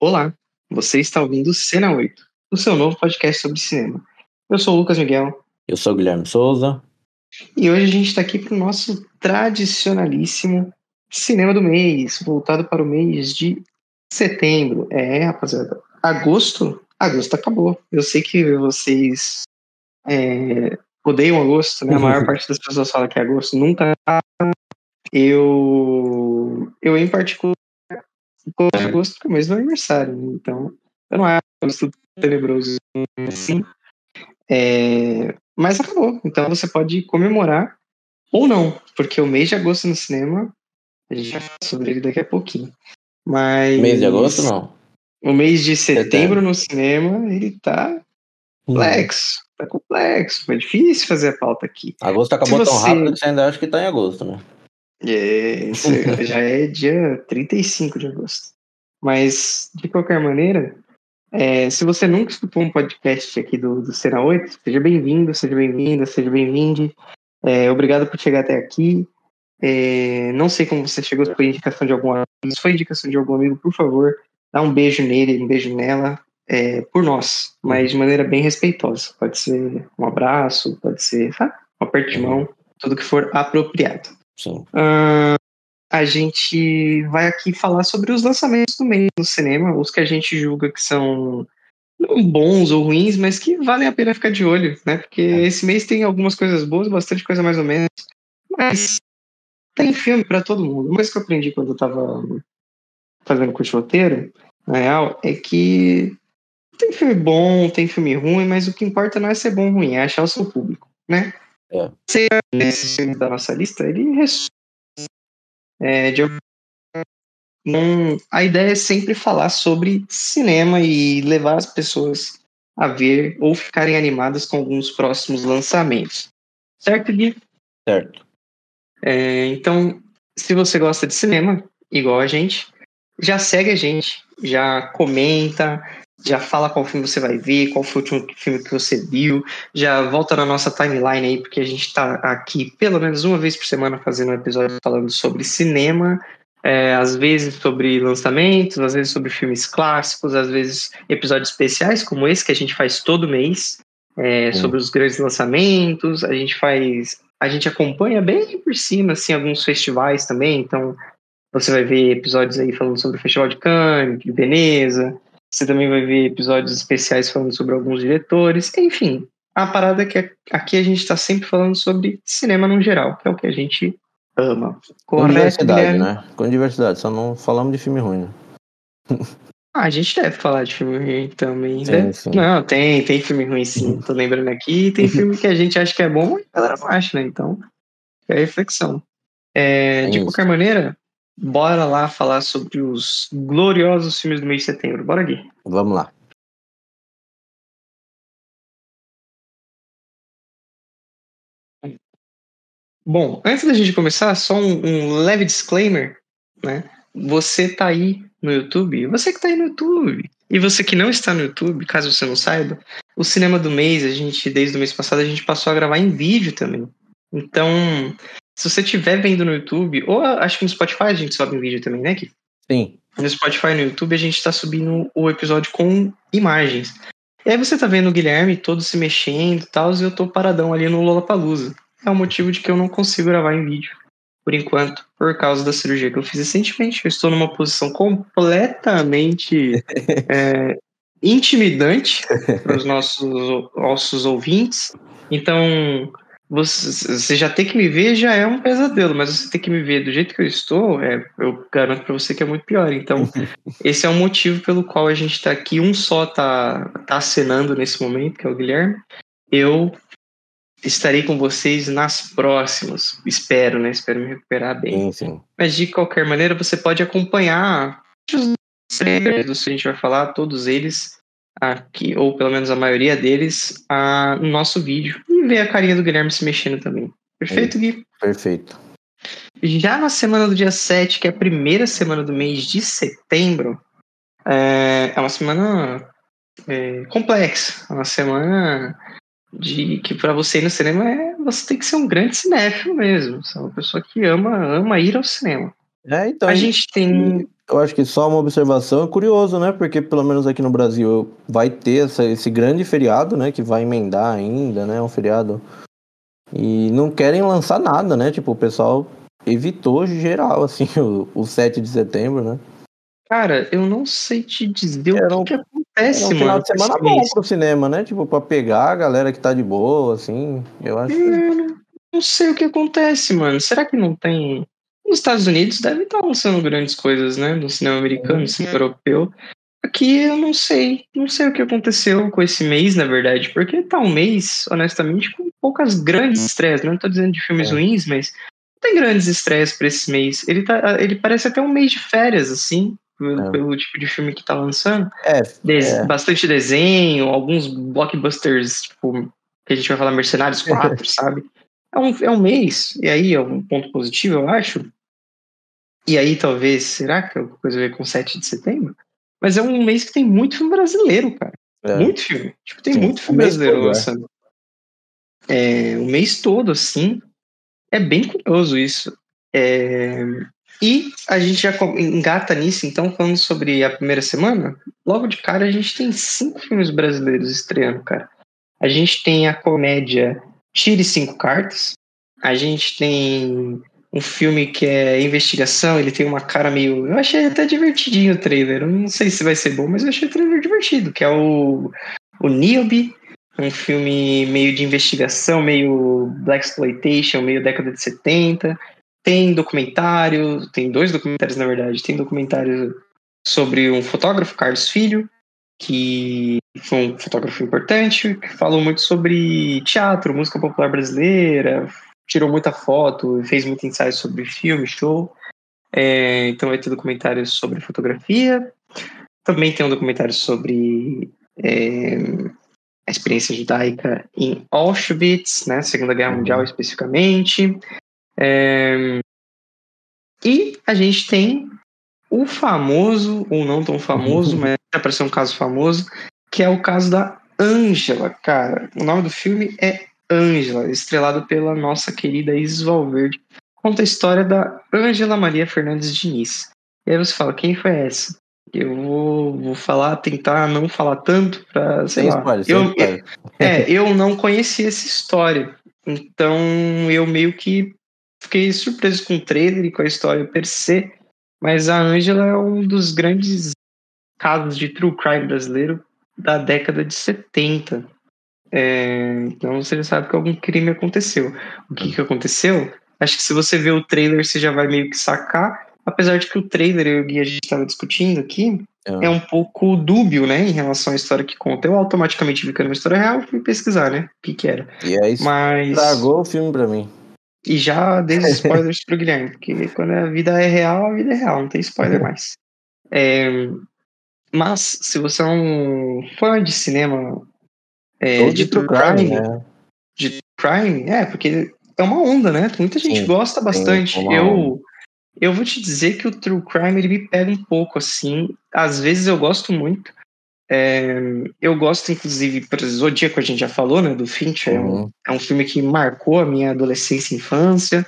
Olá, você está ouvindo Cena 8, o seu novo podcast sobre cinema. Eu sou o Lucas Miguel. Eu sou o Guilherme Souza. E hoje a gente está aqui para o nosso tradicionalíssimo cinema do mês, voltado para o mês de setembro. É, rapaziada, agosto, agosto acabou. Eu sei que vocês é, odeiam agosto, né? A maior parte das pessoas fala que agosto nunca. Eu, eu em particular, gosto de agosto porque é o mês do aniversário, né? então eu não acho agosto tenebroso assim. É, mas acabou, então você pode comemorar ou não, porque o mês de agosto no cinema, a gente vai falar sobre ele daqui a pouquinho. Mas. Mês de agosto, não? O mês de setembro, setembro. no cinema, ele tá complexo. Tá complexo. Foi difícil fazer a pauta aqui. Agosto acabou você... tão rápido que você ainda acha que tá em agosto, né? É, já é dia 35 de agosto. Mas, de qualquer maneira, é, se você nunca escutou um podcast aqui do, do Cena 8, seja bem-vindo, seja bem-vinda, seja bem-vinde. É, obrigado por chegar até aqui. É, não sei como você chegou, se foi indicação de algum amigo. Se foi indicação de algum amigo, por favor, dá um beijo nele, um beijo nela, é, por nós, mas de maneira bem respeitosa. Pode ser um abraço, pode ser sabe? um aperto de mão, tudo que for apropriado. Sim. Uh, a gente vai aqui falar sobre os lançamentos do mês no cinema, os que a gente julga que são bons ou ruins, mas que valem a pena ficar de olho, né? Porque é. esse mês tem algumas coisas boas, bastante coisa mais ou menos, mas tem filme para todo mundo. Uma coisa que eu aprendi quando eu tava fazendo curso roteiro, na real, é que tem filme bom, tem filme ruim, mas o que importa não é ser bom ou ruim, é achar o seu público, né? É. Ser esse filme da nossa lista, ele é, de... um, a ideia é sempre falar sobre cinema e levar as pessoas a ver ou ficarem animadas com alguns próximos lançamentos. Certo, Gui? Certo. É, então, se você gosta de cinema, igual a gente, já segue a gente, já comenta, já fala qual filme você vai ver, qual foi o último filme que você viu, já volta na nossa timeline aí, porque a gente está aqui pelo menos uma vez por semana fazendo um episódio falando sobre cinema, é, às vezes sobre lançamentos, às vezes sobre filmes clássicos, às vezes episódios especiais como esse que a gente faz todo mês, é, sobre os grandes lançamentos, a gente faz, a gente acompanha bem por cima, assim, alguns festivais também, então você vai ver episódios aí falando sobre o Festival de Cannes, de Veneza, você também vai ver episódios especiais falando sobre alguns diretores. Enfim, a parada é que aqui a gente está sempre falando sobre cinema no geral, que é o que a gente ama. Com diversidade, né? Com diversidade, só não falamos de filme ruim, né? Ah, a gente deve falar de filme ruim também, sim, né? Sim. Não, tem, tem filme ruim sim. Tô lembrando aqui. Tem filme que a gente acha que é bom e a galera não acha, né? Então, é reflexão. É, de isso. qualquer maneira, Bora lá falar sobre os gloriosos filmes do mês de setembro. Bora, Gui. Vamos lá. Bom, antes da gente começar, só um, um, leve disclaimer, né? Você tá aí no YouTube, você que tá aí no YouTube, e você que não está no YouTube, caso você não saiba, o cinema do mês, a gente, desde o mês passado, a gente passou a gravar em vídeo também. Então, se você estiver vendo no YouTube, ou acho que no Spotify a gente sobe um vídeo também, né, Gui? Sim. No Spotify e no YouTube a gente está subindo o episódio com imagens. E aí você tá vendo o Guilherme todo se mexendo e tal, e eu tô paradão ali no Lollapalooza. É o motivo de que eu não consigo gravar em vídeo, por enquanto, por causa da cirurgia que eu fiz recentemente. Eu estou numa posição completamente é, intimidante para os nossos, nossos ouvintes. Então, você, você já ter que me ver já é um pesadelo, mas você ter que me ver do jeito que eu estou, é, eu garanto para você que é muito pior. Então, esse é o motivo pelo qual a gente está aqui. Um só tá, tá acenando nesse momento, que é o Guilherme. Eu estarei com vocês nas próximas. Espero, né? Espero me recuperar bem. Sim, sim. Mas de qualquer maneira, você pode acompanhar os trailers que a gente vai falar, todos eles aqui, ou pelo menos a maioria deles, a, no nosso vídeo. E ver a carinha do Guilherme se mexendo também. Perfeito, Gui? Perfeito. Já na semana do dia 7, que é a primeira semana do mês de setembro, é, é uma semana é, complexa. É uma semana de que para você ir no cinema é você tem que ser um grande cinéfilo mesmo. Você é uma pessoa que ama, ama ir ao cinema. É, então, a gente tem Eu acho que só uma observação é curioso, né? Porque pelo menos aqui no Brasil vai ter essa, esse grande feriado, né? Que vai emendar ainda, né? Um feriado. E não querem lançar nada, né? Tipo, o pessoal evitou geral, assim, o, o 7 de setembro, né? Cara, eu não sei te dizer era o que, um, que acontece, era um mano. final de semana bom pro cinema, né? Tipo, pra pegar a galera que tá de boa, assim. Eu acho. Eu não, não sei o que acontece, mano. Será que não tem. Nos Estados Unidos deve estar lançando grandes coisas, né? No cinema americano, no cinema europeu. Aqui eu não sei. Não sei o que aconteceu com esse mês, na verdade. Porque tá um mês, honestamente, com poucas grandes estreias. Não tô dizendo de filmes é. ruins, mas não tem grandes estreias para esse mês. Ele, tá, ele parece até um mês de férias, assim pelo, é. pelo tipo de filme que tá lançando. É, é, Bastante desenho, alguns blockbusters, tipo, que a gente vai falar Mercenários 4, sabe? É um, é um mês, e aí é um ponto positivo, eu acho. E aí, talvez, será que é alguma coisa a ver com 7 de setembro? Mas é um mês que tem muito filme brasileiro, cara. É. Muito filme. Tipo, tem Sim, muito filme brasileiro é. lançando. É. o mês todo, assim. É bem curioso isso. É, e a gente já engata nisso, então, falando sobre a primeira semana. Logo de cara, a gente tem cinco filmes brasileiros estreando, cara. A gente tem a comédia Tire Cinco Cartas. A gente tem um filme que é investigação, ele tem uma cara meio. Eu achei até divertidinho o trailer. Eu não sei se vai ser bom, mas eu achei o trailer divertido, que é o, o Niobe, um filme meio de investigação, meio Black Exploitation, meio década de 70. Tem documentário, tem dois documentários na verdade. Tem documentário sobre um fotógrafo, Carlos Filho, que foi um fotógrafo importante, que falou muito sobre teatro, música popular brasileira, tirou muita foto, fez muito ensaio sobre filme, show. É, então vai ter documentário sobre fotografia. Também tem um documentário sobre é, a experiência judaica em Auschwitz, né, Segunda Guerra Mundial especificamente. É... E a gente tem o famoso, ou não tão famoso, mas já para ser um caso famoso, que é o caso da Ângela, cara. O nome do filme é Ângela, estrelado pela nossa querida Isis Valverde. Conta a história da Ângela Maria Fernandes Diniz. E aí você fala, quem foi essa? Eu vou, vou falar, tentar não falar tanto pra, sei sem lá. Spoiler, eu, eu, é, eu não conhecia essa história. Então eu meio que fiquei surpreso com o trailer e com a história per se, mas a Angela é um dos grandes casos de true crime brasileiro da década de 70. É, então você já sabe que algum crime aconteceu. O que, que aconteceu? Acho que se você ver o trailer, você já vai meio que sacar. Apesar de que o trailer, eu e a gente estava discutindo aqui, é. é. um pouco dúbio, né, em relação à história que conta. Eu automaticamente vi que era uma história real fui pesquisar, né, o que que era. E aí, Mas... estragou o filme pra mim. E já dei spoilers pro Guilherme, porque quando a vida é real, a vida é real, não tem spoiler mais. É, mas, se você é um fã de cinema é, de true crime, né? de crime, é, porque é uma onda, né? Muita gente sim, gosta bastante. Sim, eu, eu vou te dizer que o true crime ele me pega um pouco, assim. Às vezes eu gosto muito, é, eu gosto, inclusive, por Zodíaco, a gente já falou, né, do Fincher. Uhum. É, um, é um filme que marcou a minha adolescência e infância.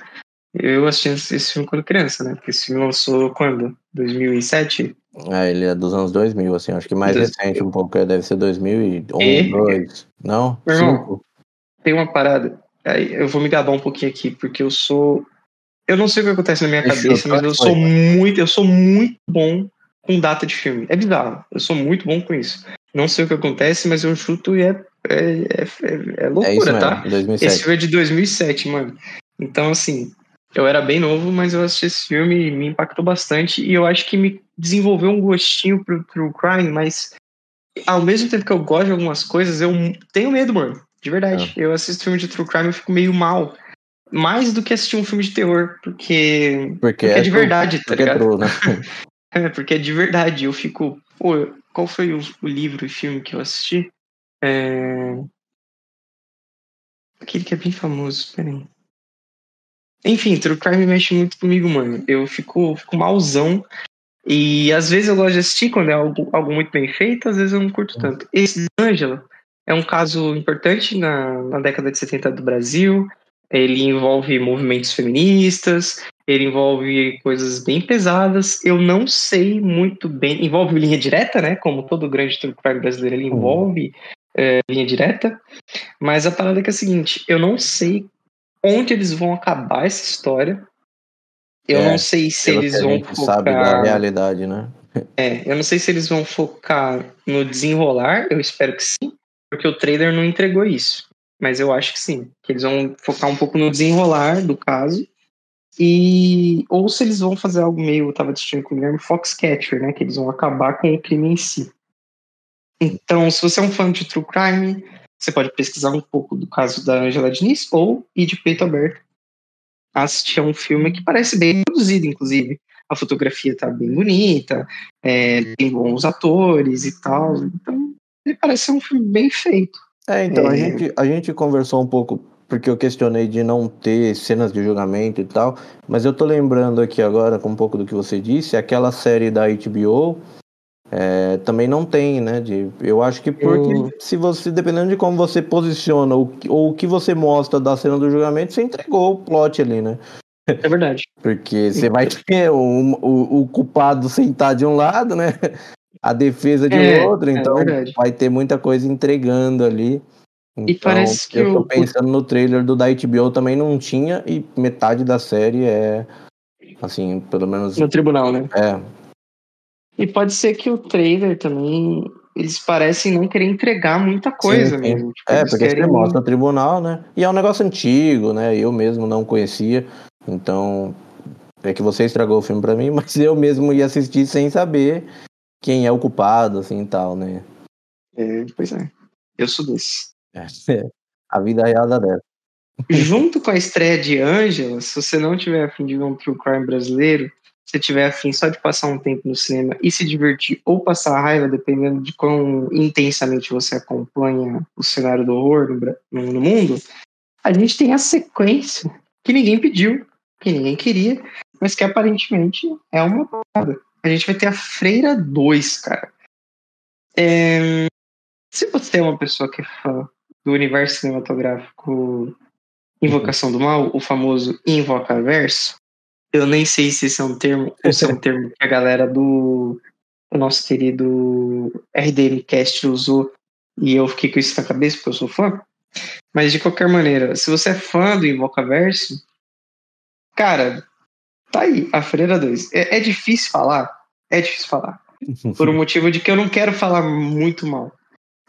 Eu assisti esse filme quando criança, né? Porque esse filme lançou quando? 2007? É, ele é dos anos 2000, assim. Acho que mais recente um pouco. É, deve ser 2001, e... 2002. Não? Irmão, tem uma parada. Aí eu vou me gabar um pouquinho aqui, porque eu sou... Eu não sei o que acontece na minha cabeça, mas eu sou muito... Eu sou muito bom com data de filme. É bizarro. Eu sou muito bom com isso. Não sei o que acontece, mas eu chuto e é, é, é, é loucura, é tá? 2007. Esse é de 2007, mano. Então, assim, eu era bem novo, mas eu assisti esse filme e me impactou bastante. E eu acho que me desenvolveu um gostinho pro True Crime, mas ao mesmo tempo que eu gosto de algumas coisas, eu tenho medo, mano. De verdade. É. Eu assisto filme de True Crime e fico meio mal. Mais do que assistir um filme de terror, porque, porque, porque é, é de verdade, tá ligado? É true, né? É, porque é de verdade. Eu fico. Pô, qual foi o, o livro e filme que eu assisti? É... Aquele que é bem famoso, peraí. Enfim, True Crime mexe muito comigo, mano. Eu fico, fico malzão. E às vezes eu gosto de assistir quando é algo, algo muito bem feito, às vezes eu não curto tanto. Esse Angela é um caso importante na, na década de 70 do Brasil. Ele envolve movimentos feministas, ele envolve coisas bem pesadas. Eu não sei muito bem. Envolve linha direta, né? Como todo grande true crime brasileiro, ele envolve é, linha direta. Mas a parada é que é a seguinte: eu não sei onde eles vão acabar essa história. Eu É, não sei se eles vão gente sabe da focar. realidade, né? É, eu não sei se eles vão focar no desenrolar, eu espero que sim, porque o trailer não entregou isso. Mas eu acho que sim, que eles vão focar um pouco no desenrolar do caso. E ou se eles vão fazer algo meio, eu tava assistindo com o Guilherme Foxcatcher, né, que eles vão acabar com o crime em si. Então, se você é um fã de true crime, você pode pesquisar um pouco do caso da Angela Diniz ou ir de peito aberto assistir a um filme que parece bem produzido, inclusive. A fotografia tá bem bonita, é, tem bons atores e tal. Então, ele parece ser um filme bem feito. É, então, a, É. gente, a gente conversou um pouco, porque eu questionei de não ter cenas de julgamento e tal, mas eu tô lembrando aqui agora, com um pouco do que você disse, aquela série da HBO é, também não tem, né? De, eu acho que porque Hum. se você, dependendo de como você posiciona ou, ou o que você mostra da cena do julgamento, você entregou o plot ali, né? É verdade. Porque você vai ter o, o, o culpado sentado de um lado, né? A defesa de É, outro, é então verdade. vai ter muita coisa entregando ali. E Então, parece que eu tô o- pensando no trailer do da HBO também não tinha e metade da série é assim, pelo menos No tribunal, né? é. E pode ser que o trailer também. Eles parecem não querer entregar muita coisa Sim, sim. mesmo. Tipo, É, porque querem- você mostra no tribunal, né? E é um negócio antigo, né? Eu mesmo não conhecia. Então, é que você estragou o filme pra mim, mas eu mesmo ia assistir sem saber quem é o culpado, assim e tal, né? É, pois é. Eu sou desse. É. A vida real da dessa. Junto com a estreia de Ângela, se você não tiver afim de ver um true crime brasileiro, se tiver afim só de passar um tempo no cinema e se divertir ou passar raiva, dependendo de quão intensamente você acompanha o cenário do horror no- no mundo, a gente tem a sequência que ninguém pediu, que ninguém queria, mas que aparentemente é uma parada. A gente vai ter a Freira 2, cara. É, Se você é uma pessoa que é fã do universo cinematográfico Invocação do Mal, o famoso Invocaverso, eu nem sei se esse é um termo ou se é um termo que a galera do, do nosso querido RDMcast usou e eu fiquei com isso na cabeça porque eu sou fã. Mas de qualquer maneira, se você é fã do Invocaverso, cara, tá aí, a Freira 2. É, é difícil falar, é difícil falar por um motivo de que eu não quero falar muito mal.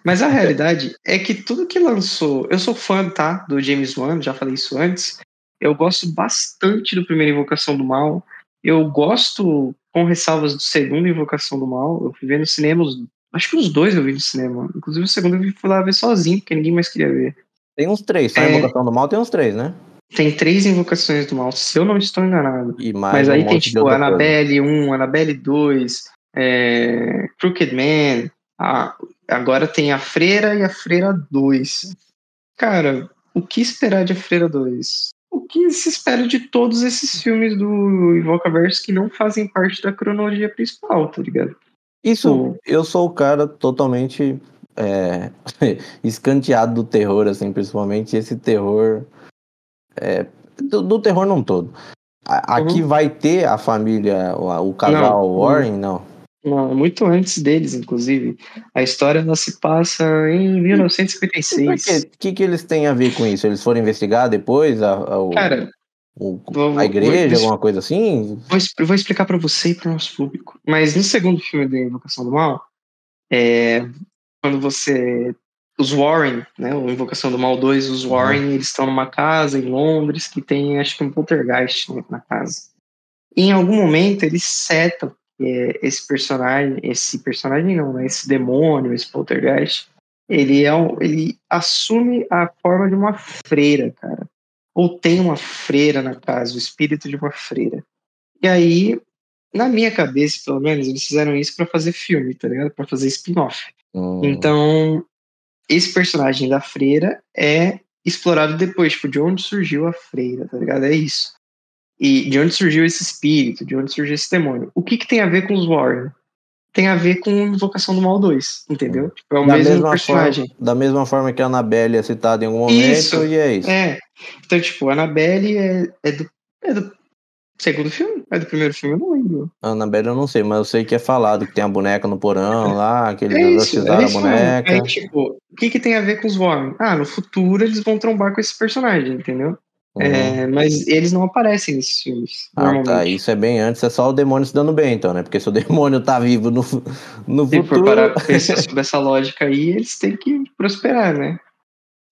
Mas a realidade é que tudo que lançou. Eu sou fã, tá? Do James Wan, já falei isso antes. Eu gosto bastante do primeiro Invocação do Mal. Eu gosto, com ressalvas, do segundo Invocação do Mal. Eu fui ver no cinema, acho que os dois eu vi no cinema. Inclusive o segundo eu fui lá ver sozinho, porque ninguém mais queria ver. Tem uns três, só a É. Invocação do Mal tem uns três, né? Tem três Invocações do Mal, se eu não estou enganado. Mas um aí tem tipo coisa. Annabelle 1, Annabelle 2, é, Crooked Man, a- agora tem a Freira e a Freira 2. Cara, o que esperar de a Freira 2? O que se espera de todos esses filmes do Invocaverse que não fazem parte da cronologia principal, tá ligado? Isso, eu sou o cara totalmente é, escanteado do terror, assim, principalmente esse terror. é, do, do terror não todo. A- Aqui Uhum. vai ter a família, o, o casal Não. Warren, não. Não, muito antes deles, inclusive. A história ela se passa em Por 1956. quê? O que, que eles têm a ver com isso? Eles foram investigar depois a, a, o- Cara, o- vou- a igreja, vou- alguma coisa assim? Vou, vou explicar pra você e pro nosso público. Mas no segundo filme da Invocação do Mal, é, quando você. Os Warren, né? O Invocação do Mal 2, os Warren, eles estão numa casa em Londres que tem, acho que um poltergeist na casa. E em algum momento eles setam esse personagem, esse personagem não, né? Esse demônio, esse poltergeist, ele é um, ele assume a forma de uma freira, cara. Ou tem uma freira na casa, o espírito de uma freira. E aí, na minha cabeça, pelo menos, eles fizeram isso pra fazer filme, tá ligado? Pra fazer spin-off. Hum, Então, esse personagem da freira é explorado depois, tipo, de onde surgiu a freira, tá ligado? É isso. E de onde surgiu esse espírito, de onde surgiu esse demônio. O que que tem a ver com os Warren? tem a ver com Invocação do Mal 2, entendeu? Tipo, é o da mesmo mesma personagem. Forma, da mesma forma que a Annabelle é citada em algum momento, Isso, e é isso. É. Então, tipo, a Annabelle é, é, do, é do segundo filme? É do primeiro filme? Eu não lembro. A Annabelle eu não sei, mas eu sei que é falado que tem a boneca no porão lá, que eles É isso, é a isso mesmo. boneca. Aí, tipo, o que, que tem a ver com os Warren? Ah, no futuro eles vão trombar com esse personagem, entendeu? Uhum. É, mas eles não aparecem nesses filmes, Ah, tá. Isso é bem antes, é só o demônio se dando bem, então, né? Porque se o demônio tá vivo no, no Se futuro. parar pra pensar sobre essa lógica aí, eles têm que prosperar, né?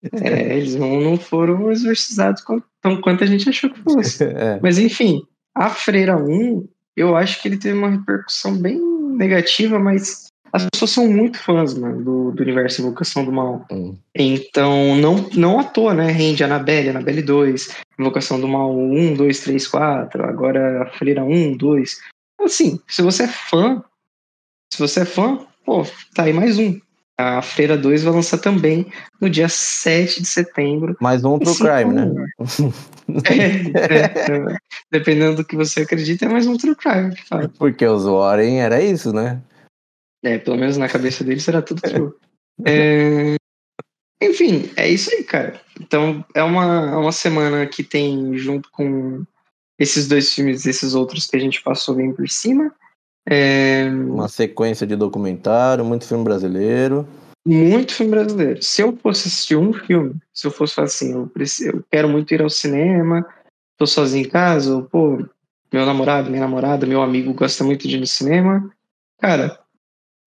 É, eles não, não foram exorcizados tão quanto a gente achou que fosse. É. Mas enfim, a Freira 1, eu acho que ele teve uma repercussão bem negativa, mas as pessoas são muito fãs, mano, do, do universo Invocação do Mal. Hum. Então, não, não à toa, né? Rende Annabelle, Annabelle 2, Invocação do Mal 1, 2, 3, 4, agora a Freira 1, 2. Assim, se você é fã, se você é fã, pô, tá aí mais um. A Freira 2 vai lançar também no dia 7 de setembro. Mais um True Crime, né? É, é, é. dependendo do que você acredita, é mais um True Crime. Porque os Warren era isso, né? É, pelo menos na cabeça deles será tudo true. É, Enfim, é isso aí, cara. Então, é uma, é uma semana que tem, junto com esses dois filmes, esses outros que a gente passou bem por cima. É, Uma sequência de documentário, muito filme brasileiro. muito filme brasileiro. Se eu fosse assistir um filme, se eu fosse falar assim, eu, preciso, eu quero muito ir ao cinema, tô sozinho em casa, ou, pô, meu namorado, minha namorada, meu amigo gosta muito de ir no cinema, cara,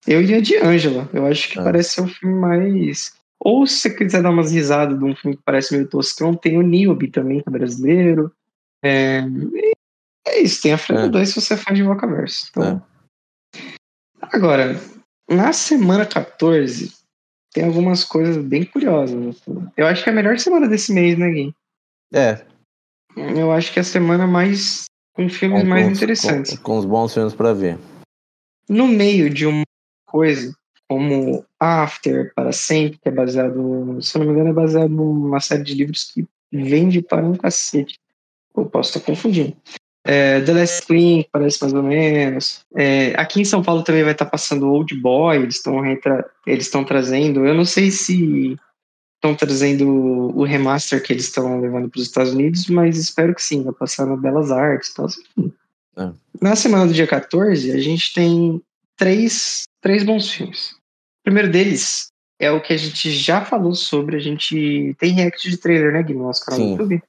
eu iria de Ângela. Eu acho que Ah. parece ser um filme mais. Ou se você quiser dar umas risadas de um filme que parece meio toscão, tem o Niobe também, que é brasileiro. É, e é isso, tem a Freira É. 2 se você é fã de Invocaverso. Então, Agora, na semana 14, tem algumas coisas bem curiosas. assim. Eu acho que é a melhor semana desse mês, né, Gui? É, Eu acho que é a semana mais. com filmes com, mais com interessantes. Com, com os bons filmes pra ver. No meio de uma coisa como After, para sempre, que é baseado, se eu não me engano, é baseado numa série de livros que vende para um cacete. Eu posso estar confundindo. É, The Last Queen, que parece mais ou menos. É, aqui em São Paulo também vai estar passando Old Boy, eles estão eles estão trazendo. Eu não sei se estão trazendo o remaster que eles estão levando para os Estados Unidos, mas espero que sim, vai passar na Belas Artes e tal. enfim. É. Na semana do dia 14, a gente tem três, três bons filmes. O primeiro deles é o que a gente já falou sobre. A gente tem react de trailer, né, Gui, no nosso canal Sim. do YouTube?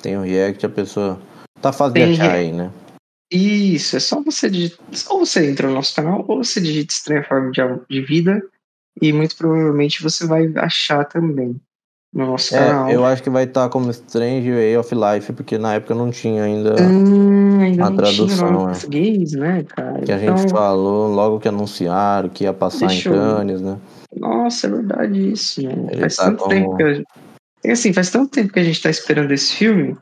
Tem o React, a pessoa tá de achar aí, né? Isso, é só você digitar, ou você entra no nosso canal, ou você digita Estranha Forma de, de Vida, e muito provavelmente você vai achar também no nosso canal. É, eu acho que vai estar como Strange Way of Life, porque na época não tinha ainda Hum, ainda a tradução, tinha é. em português, né, cara? que a Então, gente falou logo que anunciaram que ia passar em Cannes, né? Nossa, é verdade isso, mano. Ele Faz tá tanto como- tempo que a gente... é assim, faz tanto tempo que a gente tá esperando esse filme,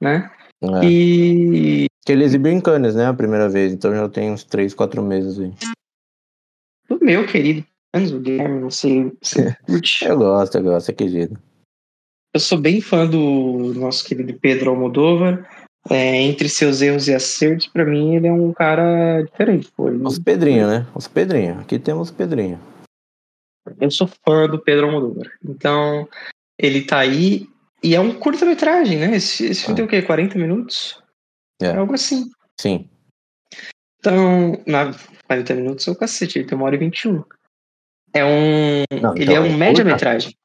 né? É. E Que ele exibiu em Cannes, né? A primeira vez, então já tem uns 3, 4 meses aí. o meu querido Enzo Guilherme, não sei se você curte. Eu gosto, eu gosto, é querido. Eu sou bem fã do nosso querido Pedro Almodóvar. É, entre seus erros e acertos, pra mim, ele é um cara diferente. Pô. Ele- Os Pedrinho, né? Os Pedrinho. Aqui temos os Pedrinho. Eu sou fã do Pedro Almodóvar. Então, ele tá aí. E é um curta-metragem, né? Esse, esse filme Ah. tem o quê? 40 minutos? É. Algo assim. Sim. Então, na 40 minutos é o cacete, ele tem uma hora e 21. É um. Não, ele então é um é média-metragem.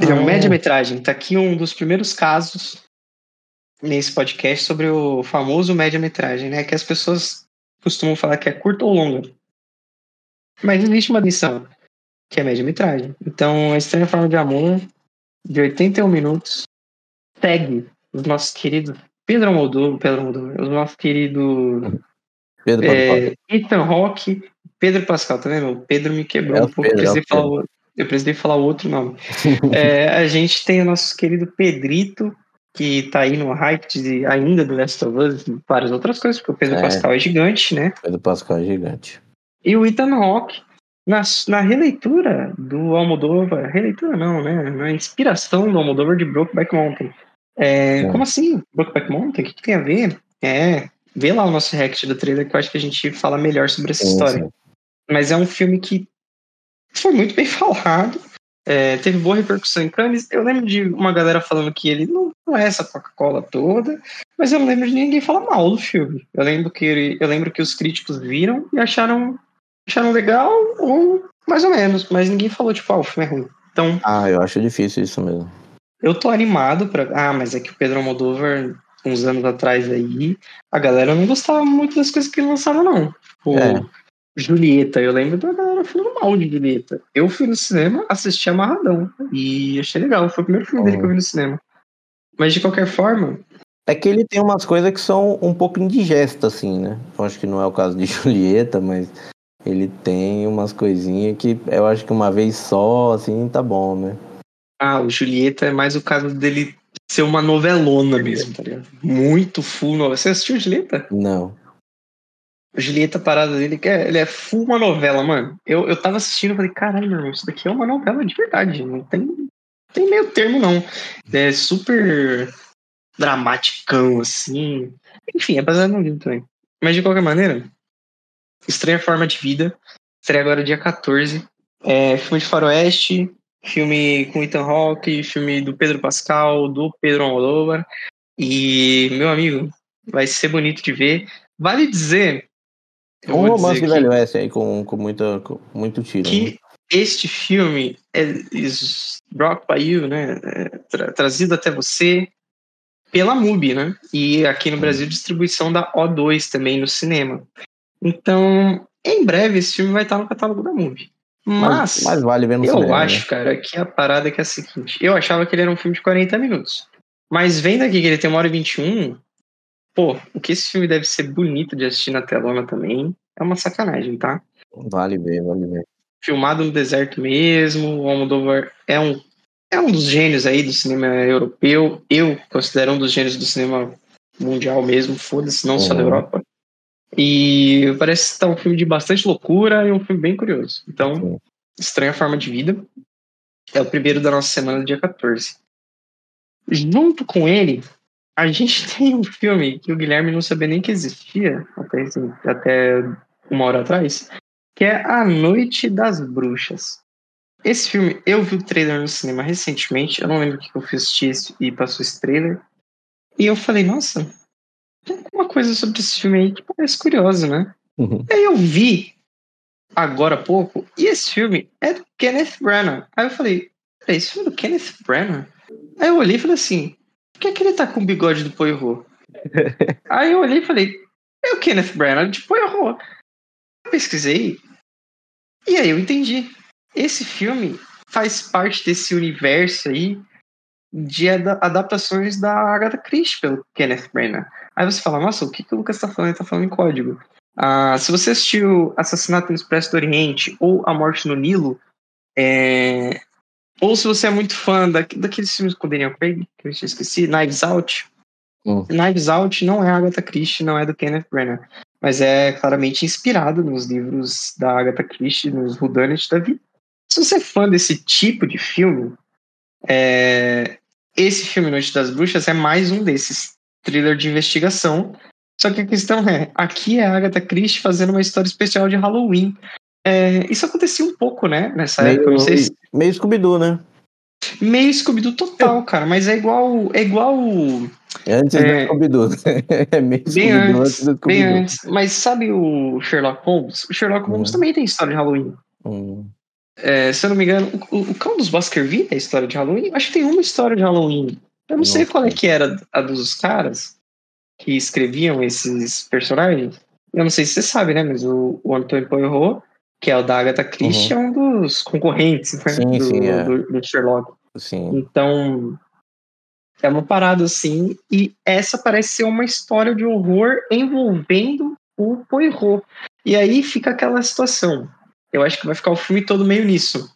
Ele é um Ah. média-metragem. Tá aqui um dos primeiros casos nesse podcast sobre o famoso média-metragem, né? Que as pessoas costumam falar que é curta ou longa. Mas existe uma missão que é média-metragem. Então, a Estranha Forma de Amor, de 81 minutos, segue os nossos queridos Pedro Almodóvar, Pedro Almodóvar, os nossos queridos Pedro é, Ethan Rock, Pedro Pascal, tá vendo? O Pedro me quebrou É um pouco, Pedro, eu, é precisei falar o, eu precisei falar outro nome. É, a gente tem o nosso querido Pedrito, que tá aí no hype de, ainda do Last of Us e várias outras coisas, porque o Pedro É. Pascal é gigante, né? Pedro Pascal é gigante. E o Ethan Rock, na, na releitura do Almodóvar, releitura não, né? Na inspiração do Almodóvar de Brokeback Mountain. É, É. Como assim? Brokeback Mountain? O que, que tem a ver? É, vê lá o nosso react do trailer que eu acho que a gente fala melhor sobre essa sim, história. Sim. Mas é um filme que foi muito bem falado. É, teve boa repercussão em Cannes. Eu lembro de uma galera falando que ele não, não é essa Coca-Cola toda, mas eu não lembro de ninguém falar mal do filme. Eu lembro que ele, eu lembro que os críticos viram e acharam, acharam legal ou mais ou menos, mas ninguém falou tipo, ah, o filme é ruim. Então, ah, eu acho difícil isso mesmo. Eu tô animado para. Ah, mas é que o Pedro Almodóvar, uns anos atrás aí, a galera não gostava muito das coisas que ele lançava, não. É. Julieta, eu lembro da galera falando mal de Julieta. Eu fui no cinema, assisti Amarradão. E achei legal. Foi o primeiro filme dele que eu vi no cinema. Mas de qualquer forma. É que ele tem umas coisas que são um pouco indigestas, assim, né? Eu acho que não é o caso de Julieta, mas ele tem umas coisinhas que eu acho que uma vez só, assim, tá bom, né? Ah, o Julieta é mais o caso dele ser uma novelona mesmo, tá ligado? Muito full novela. Você assistiu Julieta? Não. Julieta Parada dele, que é, ele é full uma novela, mano. Eu, eu tava assistindo e falei, caralho, meu irmão, isso daqui é uma novela de verdade. Não tem, tem meio termo, não. É super dramaticão, assim. Enfim, é baseado no livro também. Mas de qualquer maneira, Estranha Forma de Vida. Estreia agora dia 14. É filme de faroeste, filme com Ethan Hawke, filme do Pedro Pascal, do Pedro Almodóvar. E, meu amigo, vai ser bonito de ver. Vale dizer... Um romance de velho oeste aí, com, com, muita, com muito tiro. Que né? este filme é is brought by you, né? É tra trazido até você pela MUBI, né? E aqui no Brasil, distribuição da O2 também no cinema. Então, em breve, esse filme vai estar no catálogo da MUBI. Mas, mas, vale ver no eu cinema, acho, né? cara, que a parada é que é a seguinte. Eu achava que ele era um filme de 40 minutos. Mas vendo aqui que ele tem uma hora e 21, pô, o que esse filme deve ser bonito de assistir na telona também é uma sacanagem, tá? Vale ver, vale ver. Filmado no deserto mesmo, o Almodóvar é um, é um dos gênios aí do cinema europeu. Eu considero um dos gênios do cinema mundial mesmo, foda-se, não uhum. só da uhum. Europa. E parece estar um filme de bastante loucura e um filme bem curioso. Então, Estranha Forma de Vida é o primeiro da nossa semana, dia 14. Junto com ele, a gente tem um filme que o Guilherme não sabia nem que existia, até, assim, até uma hora atrás, que é A Noite das Bruxas. Esse filme, eu vi o trailer no cinema recentemente, eu não lembro o que eu fiz assistir e passou esse trailer. E eu falei, nossa, tem alguma coisa sobre esse filme aí que parece curioso, né? Uhum. Aí eu vi agora há pouco, e esse filme é do Kenneth Branagh. Aí eu falei, esse filme é do Kenneth Branagh? Aí eu olhei e falei assim, que, é que ele tá com o bigode do Poirot? aí eu olhei e falei, é o Kenneth Branagh de Poirot. Eu pesquisei, e aí eu entendi. Esse filme faz parte desse universo aí de adaptações da Agatha Christie pelo Kenneth Branagh. Aí você fala, nossa, o que, que o Lucas está falando? Ele tá falando em código. Ah, se você assistiu Assassinato no Expresso do Oriente ou A Morte no Nilo, é... ou se você é muito fã da, daqueles filmes com Daniel Craig, que eu esqueci, Knives Out. Hum. Knives Out não é Agatha Christie, não é do Kenneth Branagh, mas é claramente inspirado nos livros da Agatha Christie, nos whodunit da vida. Se você é fã desse tipo de filme, é... esse filme Noite das Bruxas é mais um desses thriller de investigação. Só que a questão é, aqui é a Agatha Christie fazendo uma história especial de Halloween. É, isso acontecia um pouco, né, nessa meio, época. Não sei se... Meio Scooby-Doo, né? Meio Scooby-Doo total, cara, mas é igual. É igual. É antes é, do Scooby-Doo. é meio bem antes, antes do Bem antes. Mas sabe o Sherlock Holmes? O Sherlock Holmes hum. também tem história de Halloween. Hum. É, se eu não me engano, o, o Cão dos Baskerville é história de Halloween? Acho que tem uma história de Halloween. Eu não Nossa. sei qual é que era a dos caras que escreviam esses personagens. Eu não sei se você sabe, né? Mas o, o Antônio Poirot, que é o da Agatha Christie, uhum. é um dos concorrentes né? sim, do, sim, é. do, do, Sherlock. Sim. Então, é uma parada assim. E essa parece ser uma história de horror envolvendo o Poirot. E aí fica aquela situação. Eu acho que vai ficar o filme todo meio nisso.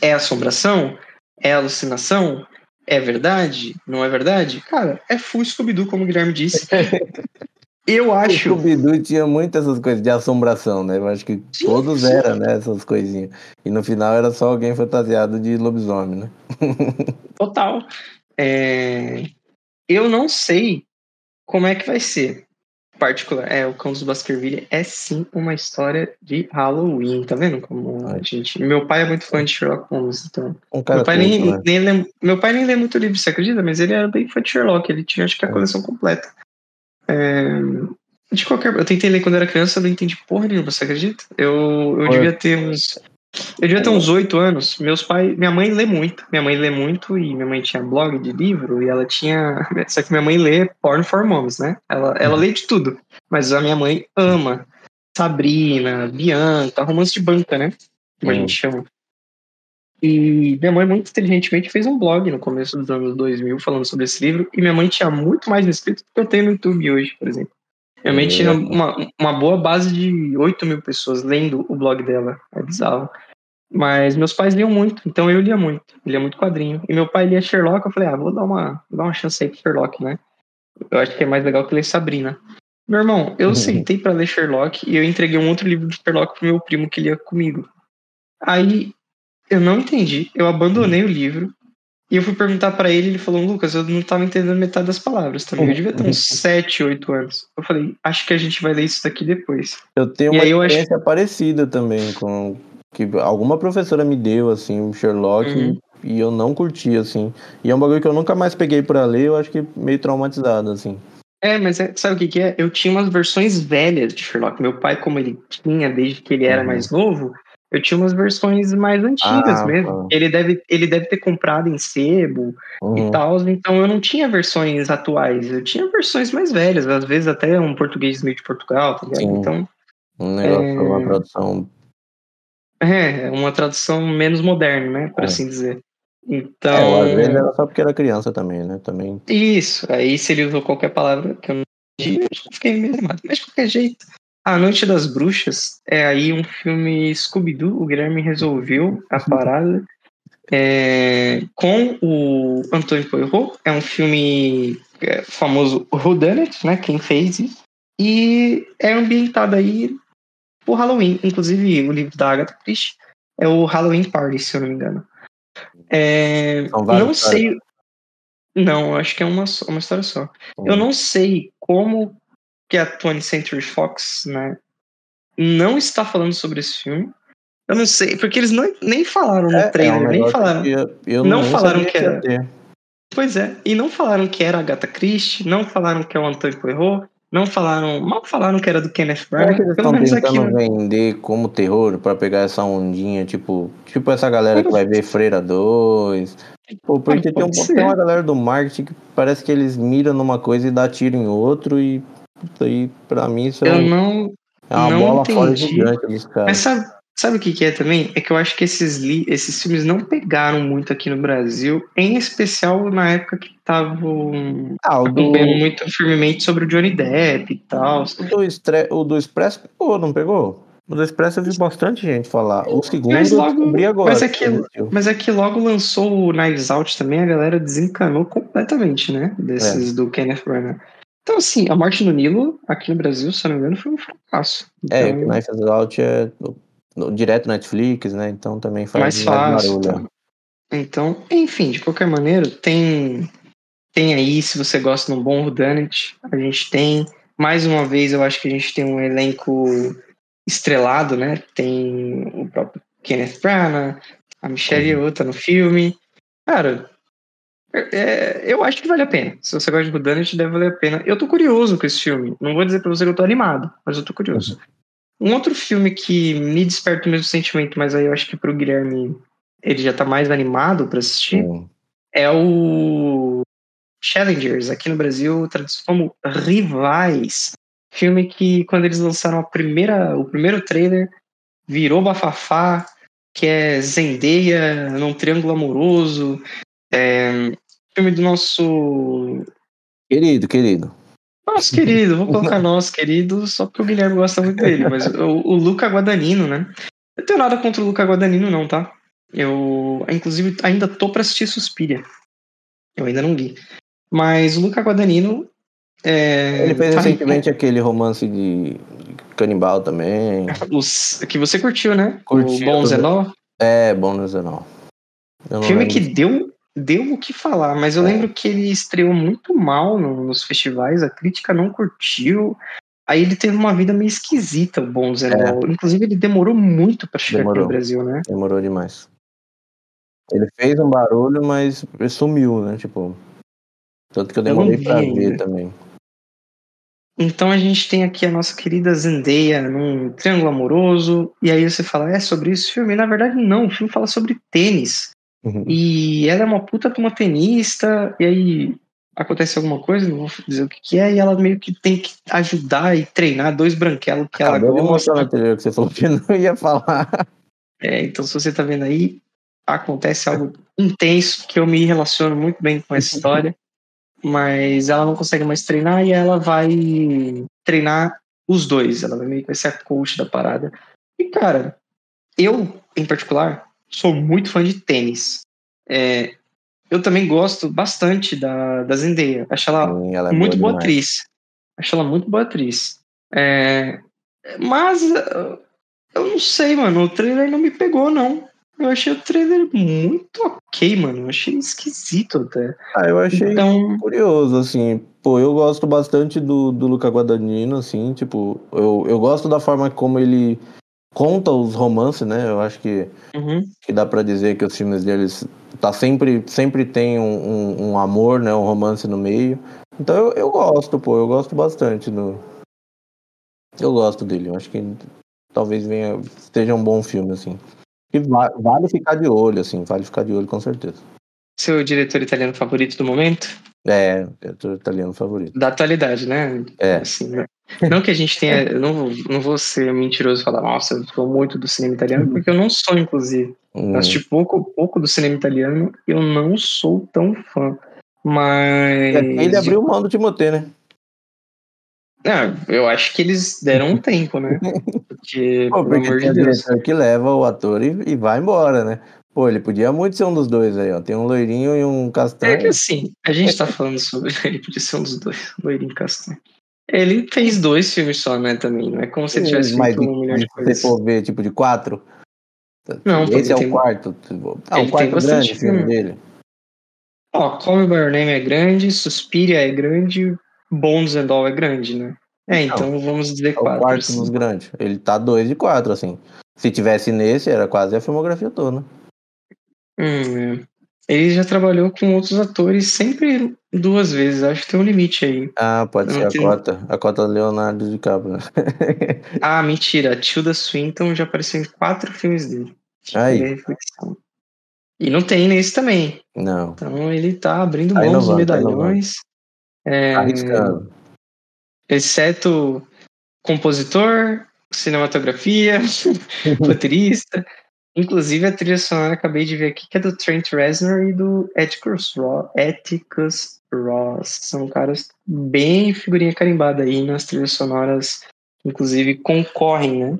É assombração? É alucinação? É verdade? Não é verdade? Cara, é full Scooby-Doo, como o Guilherme disse. Eu acho. O Scooby-Doo tinha muitas essas coisas de assombração, né? Eu acho que sim, todos sim. eram, né? Essas coisinhas. E no final era só alguém fantasiado de lobisomem, né? Total. É... Eu não sei como é que vai ser. particular, é, o Cão dos Baskerville é sim uma história de Halloween, tá vendo? Como a gente. Meu pai é muito fã de Sherlock Holmes, então. Um Meu pai, nem, né? nem lê, meu pai nem lê muito livro, você acredita? Mas ele era bem fã de Sherlock, ele tinha acho que a É. coleção completa. É, de qualquer. Eu tentei ler quando era criança, eu não entendi porra nenhuma, você acredita? Eu, eu Olha. devia ter uns. Eu devia ter uns oito anos. Meus pais. Minha mãe lê muito. Minha mãe lê muito e minha mãe tinha blog de livro e ela tinha. Só que minha mãe lê Porn for Moms, né? Ela, ela lê de tudo. Mas a minha mãe ama Sabrina, Bianca, romance de banca, né? Como a gente chama. E minha mãe, muito inteligentemente, fez um blog no começo dos anos 2000 falando sobre esse livro. E minha mãe tinha muito mais inscritos do que eu tenho no YouTube hoje, por exemplo. Minha mãe tinha uma, uma boa base de 8 mil pessoas lendo o blog dela. É bizarro. Mas meus pais liam muito, então eu lia muito. Lia muito quadrinho. E meu pai lia Sherlock, eu falei, ah, vou dar uma, vou dar uma chance aí pro Sherlock, né? Eu acho que é mais legal que ler Sabrina. Meu irmão, eu Uhum. sentei pra ler Sherlock e eu entreguei um outro livro de Sherlock pro meu primo que lia comigo. Aí eu não entendi, eu abandonei o livro e eu fui perguntar pra ele, ele falou, Lucas, eu não tava entendendo metade das palavras também. Eu devia ter uns 7, 8 anos. Eu falei, acho que a gente vai ler isso daqui depois. Eu tenho E uma eu acho- experiência parecida também com que alguma professora me deu assim, o Sherlock Uhum. e eu não curti assim. E é um bagulho que eu nunca mais peguei pra ler, eu acho que meio traumatizado assim. É, mas é- sabe o que, que é? Eu tinha umas versões velhas de Sherlock. Meu pai, como ele tinha desde que ele era Uhum. mais novo, eu tinha umas versões mais antigas Ah, mesmo. tá. Ele deve, ele deve ter comprado em sebo Uhum. e tal, então eu não tinha versões atuais, eu tinha versões mais velhas, às vezes até um português meio de Portugal, tá ligado? Então, Um negócio, É. uma tradução. é, uma tradução menos moderna, né, por É. assim dizer. É, Então, ou às vezes era só porque era criança também, né? Também. Isso, aí se ele usou qualquer palavra que eu não entendi, eu fiquei meio animado. Mas de qualquer jeito, A Noite das Bruxas é aí um filme Scooby-Doo, o Guilherme resolveu a parada. É, com o Antônio Poirot, é um filme é, famoso Whodunit, né, quem fez isso, e é ambientado aí por Halloween, inclusive o livro da Agatha Christie é o Halloween Party, se eu não me engano. É, não sei. Não, acho que é uma, uma história só. Eu não sei como que a 20th Century Fox, né, não está falando sobre esse filme. Eu não sei, porque eles não, nem falaram no É, é um trailer, nem negócio falaram. que eu- eu não nem falaram que era- ter. Pois é, e não falaram que era a Agatha Christie, não falaram que é o Antônio Poirot, não falaram, mal falaram que era do Kenneth Será Branagh, que eles pelo estão menos aqui, tentando né? vender como terror pra pegar essa ondinha, tipo, tipo essa galera que vai ver Freira 2? Pô, porque Ah, tem, um, pode tem ser. uma galera do marketing que parece que eles miram numa coisa e dá tiro em outro e pra mim, isso é, Eu um- não, é uma não bola fora entendi. gigante dos Mas caras. sabe, sabe o que, que é também? É que eu acho que esses, li- esses filmes não pegaram muito aqui no Brasil, em especial na época que estavam Ah, o do, muito firmemente sobre o Johnny Depp e tal. o do, Estre- o do Expresso pegou, não pegou? O do Expresso eu vi bastante gente falar. O segundo Mas eu logo- descobri agora. mas é que existiu. Mas é que logo lançou o Knives Out também, a galera desencanou completamente, né? Desses do Kenneth Branagh. Então, assim, A Morte no Nilo, aqui no Brasil, se não me engano, foi um fracasso. É, Então, o Knife Out é direto Netflix, né? Então também faz mais fácil. barulho. tá? Então, enfim, de qualquer maneira, tem tem aí, se você gosta de um bom whodunit, a gente tem. Mais uma vez, eu acho que a gente tem um elenco estrelado, né? Tem o próprio Kenneth Branagh, a Michelle Uhum. Yeoh tá no filme. Cara, é- eu acho que vale a pena. Se você gosta de whodunit, deve valer a pena. Eu tô curioso com esse filme. Não vou dizer pra você que eu tô animado, mas eu tô curioso. Um outro filme que me desperta o mesmo sentimento, mas aí eu acho que pro Guilherme ele já tá mais animado pra assistir, Sim. é o Challengers, aqui no Brasil, traduzido como Rivais. Filme que, quando eles lançaram a primeira, o primeiro trailer, virou bafafá, que é Zendaya num triângulo amoroso. É, filme do nosso Querido, querido. nosso querido, vou colocar nosso querido só porque o Guilherme gosta muito dele, mas o, o Luca Guadagnino, né? Eu tenho nada contra o Luca Guadagnino, não, tá? Eu, inclusive, ainda tô pra assistir Suspiria. Eu ainda não vi. Mas o Luca Guadagnino. É, Ele fez tá- recentemente aquele romance de canibal também. os, que você curtiu, né? Curti, o Bom Zenó. É, bom não Filme lembro. que deu, deu o que falar, mas eu É. lembro que ele estreou muito mal no- nos festivais, a crítica não curtiu. Aí ele teve uma vida meio esquisita, o Bom Zenol. É. Inclusive, ele demorou muito para chegar demorou. aqui no Brasil, né? Demorou demais. Ele fez um barulho, mas sumiu, né? Tipo. Tanto que eu demorei eu pra ver também. Então a gente tem aqui a nossa querida Zendaya num triângulo amoroso, e aí você fala, é sobre isso filme? Na verdade, não, o filme fala sobre tênis. Uhum. E ela é uma puta de uma tenista, e aí acontece alguma coisa, não vou dizer o que, que é, e ela meio que tem que ajudar e treinar dois branquelos que Acabou ela gosta. Acabou anterior que você falou que não ia falar. É, então se você tá vendo aí, acontece algo intenso que eu me relaciono muito bem com essa história, mas ela não consegue mais treinar e ela vai treinar os dois, ela vai meio que ser a coach da parada. E cara, eu, em particular, sou muito fã de tênis. É, eu também gosto bastante da, da Zendaya. Acho ela, Sim, ela é muito boa, atriz. Acho ela muito boa atriz. É, mas eu não sei, mano. O trailer não me pegou, não. Eu achei o trailer muito ok, mano. Eu achei esquisito até. Ah, eu achei então... curioso, assim. Pô, eu gosto bastante do, do Luca Guadagnino, assim. Tipo, eu, eu gosto da forma como ele conta os romances, né? Eu acho que, uhum. que dá para dizer que os filmes deles tá sempre, sempre tem um, um, um, amor, né? Um romance no meio. Então eu, eu gosto, pô, eu gosto bastante do. Eu gosto dele. Eu acho que talvez venha, seja um bom filme, assim. E vale ficar de olho, assim, vale ficar de olho com certeza. Seu diretor italiano favorito do momento? É, diretor italiano favorito. Da atualidade, né? É. Assim, né? Não que a gente tenha. Eu não, não vou ser mentiroso e falar, nossa, eu sou muito do cinema italiano, porque eu não sou, inclusive. Hum. Eu assisti pouco, pouco do cinema italiano eu não sou tão fã. Mas. É, ele abriu mão do Timotê, né? Ah, eu acho que eles deram um tempo, né? Porque, Pô, porque pelo amor de Deus. que leva o ator e, e, vai embora, né? Pô, ele podia muito ser um dos dois aí, ó. Tem um loirinho e um castanho. É que assim, a gente tá falando sobre. Ele podia ser um dos dois, loirinho e castanho. Ele fez dois filmes só, né, também. Não é como se ele tivesse feito um milhão de coisas. Se for ver, tipo, de quatro. Não, Esse é o quarto. Ah, o quarto grande filme, filme dele. Ó, Call Me By Your Name é grande, Suspiria é grande, Bones and All é grande, né? É, então Não, vamos dizer quatro. É o quarto assim. dos grandes. Ele tá dois de quatro, assim. Se tivesse nesse, era quase a filmografia toda. Hum, é. Ele já trabalhou com outros atores sempre duas vezes. Acho que tem um limite aí. Ah, pode ser a cota. A cota do Leonardo DiCaprio. ah, mentira. A Tilda Swinton já apareceu em quatro filmes dele. Aí. E não tem nesse também. Não. Então ele tá abrindo mão dos medalhões. Tá é, Arriscando. Exceto compositor, cinematografia, roteirista. Inclusive, a trilha sonora acabei de ver aqui, que é do Trent Reznor e do Atticus Ross. Atticus Ross. São caras bem figurinha carimbada aí nas trilhas sonoras, inclusive concorrem, né?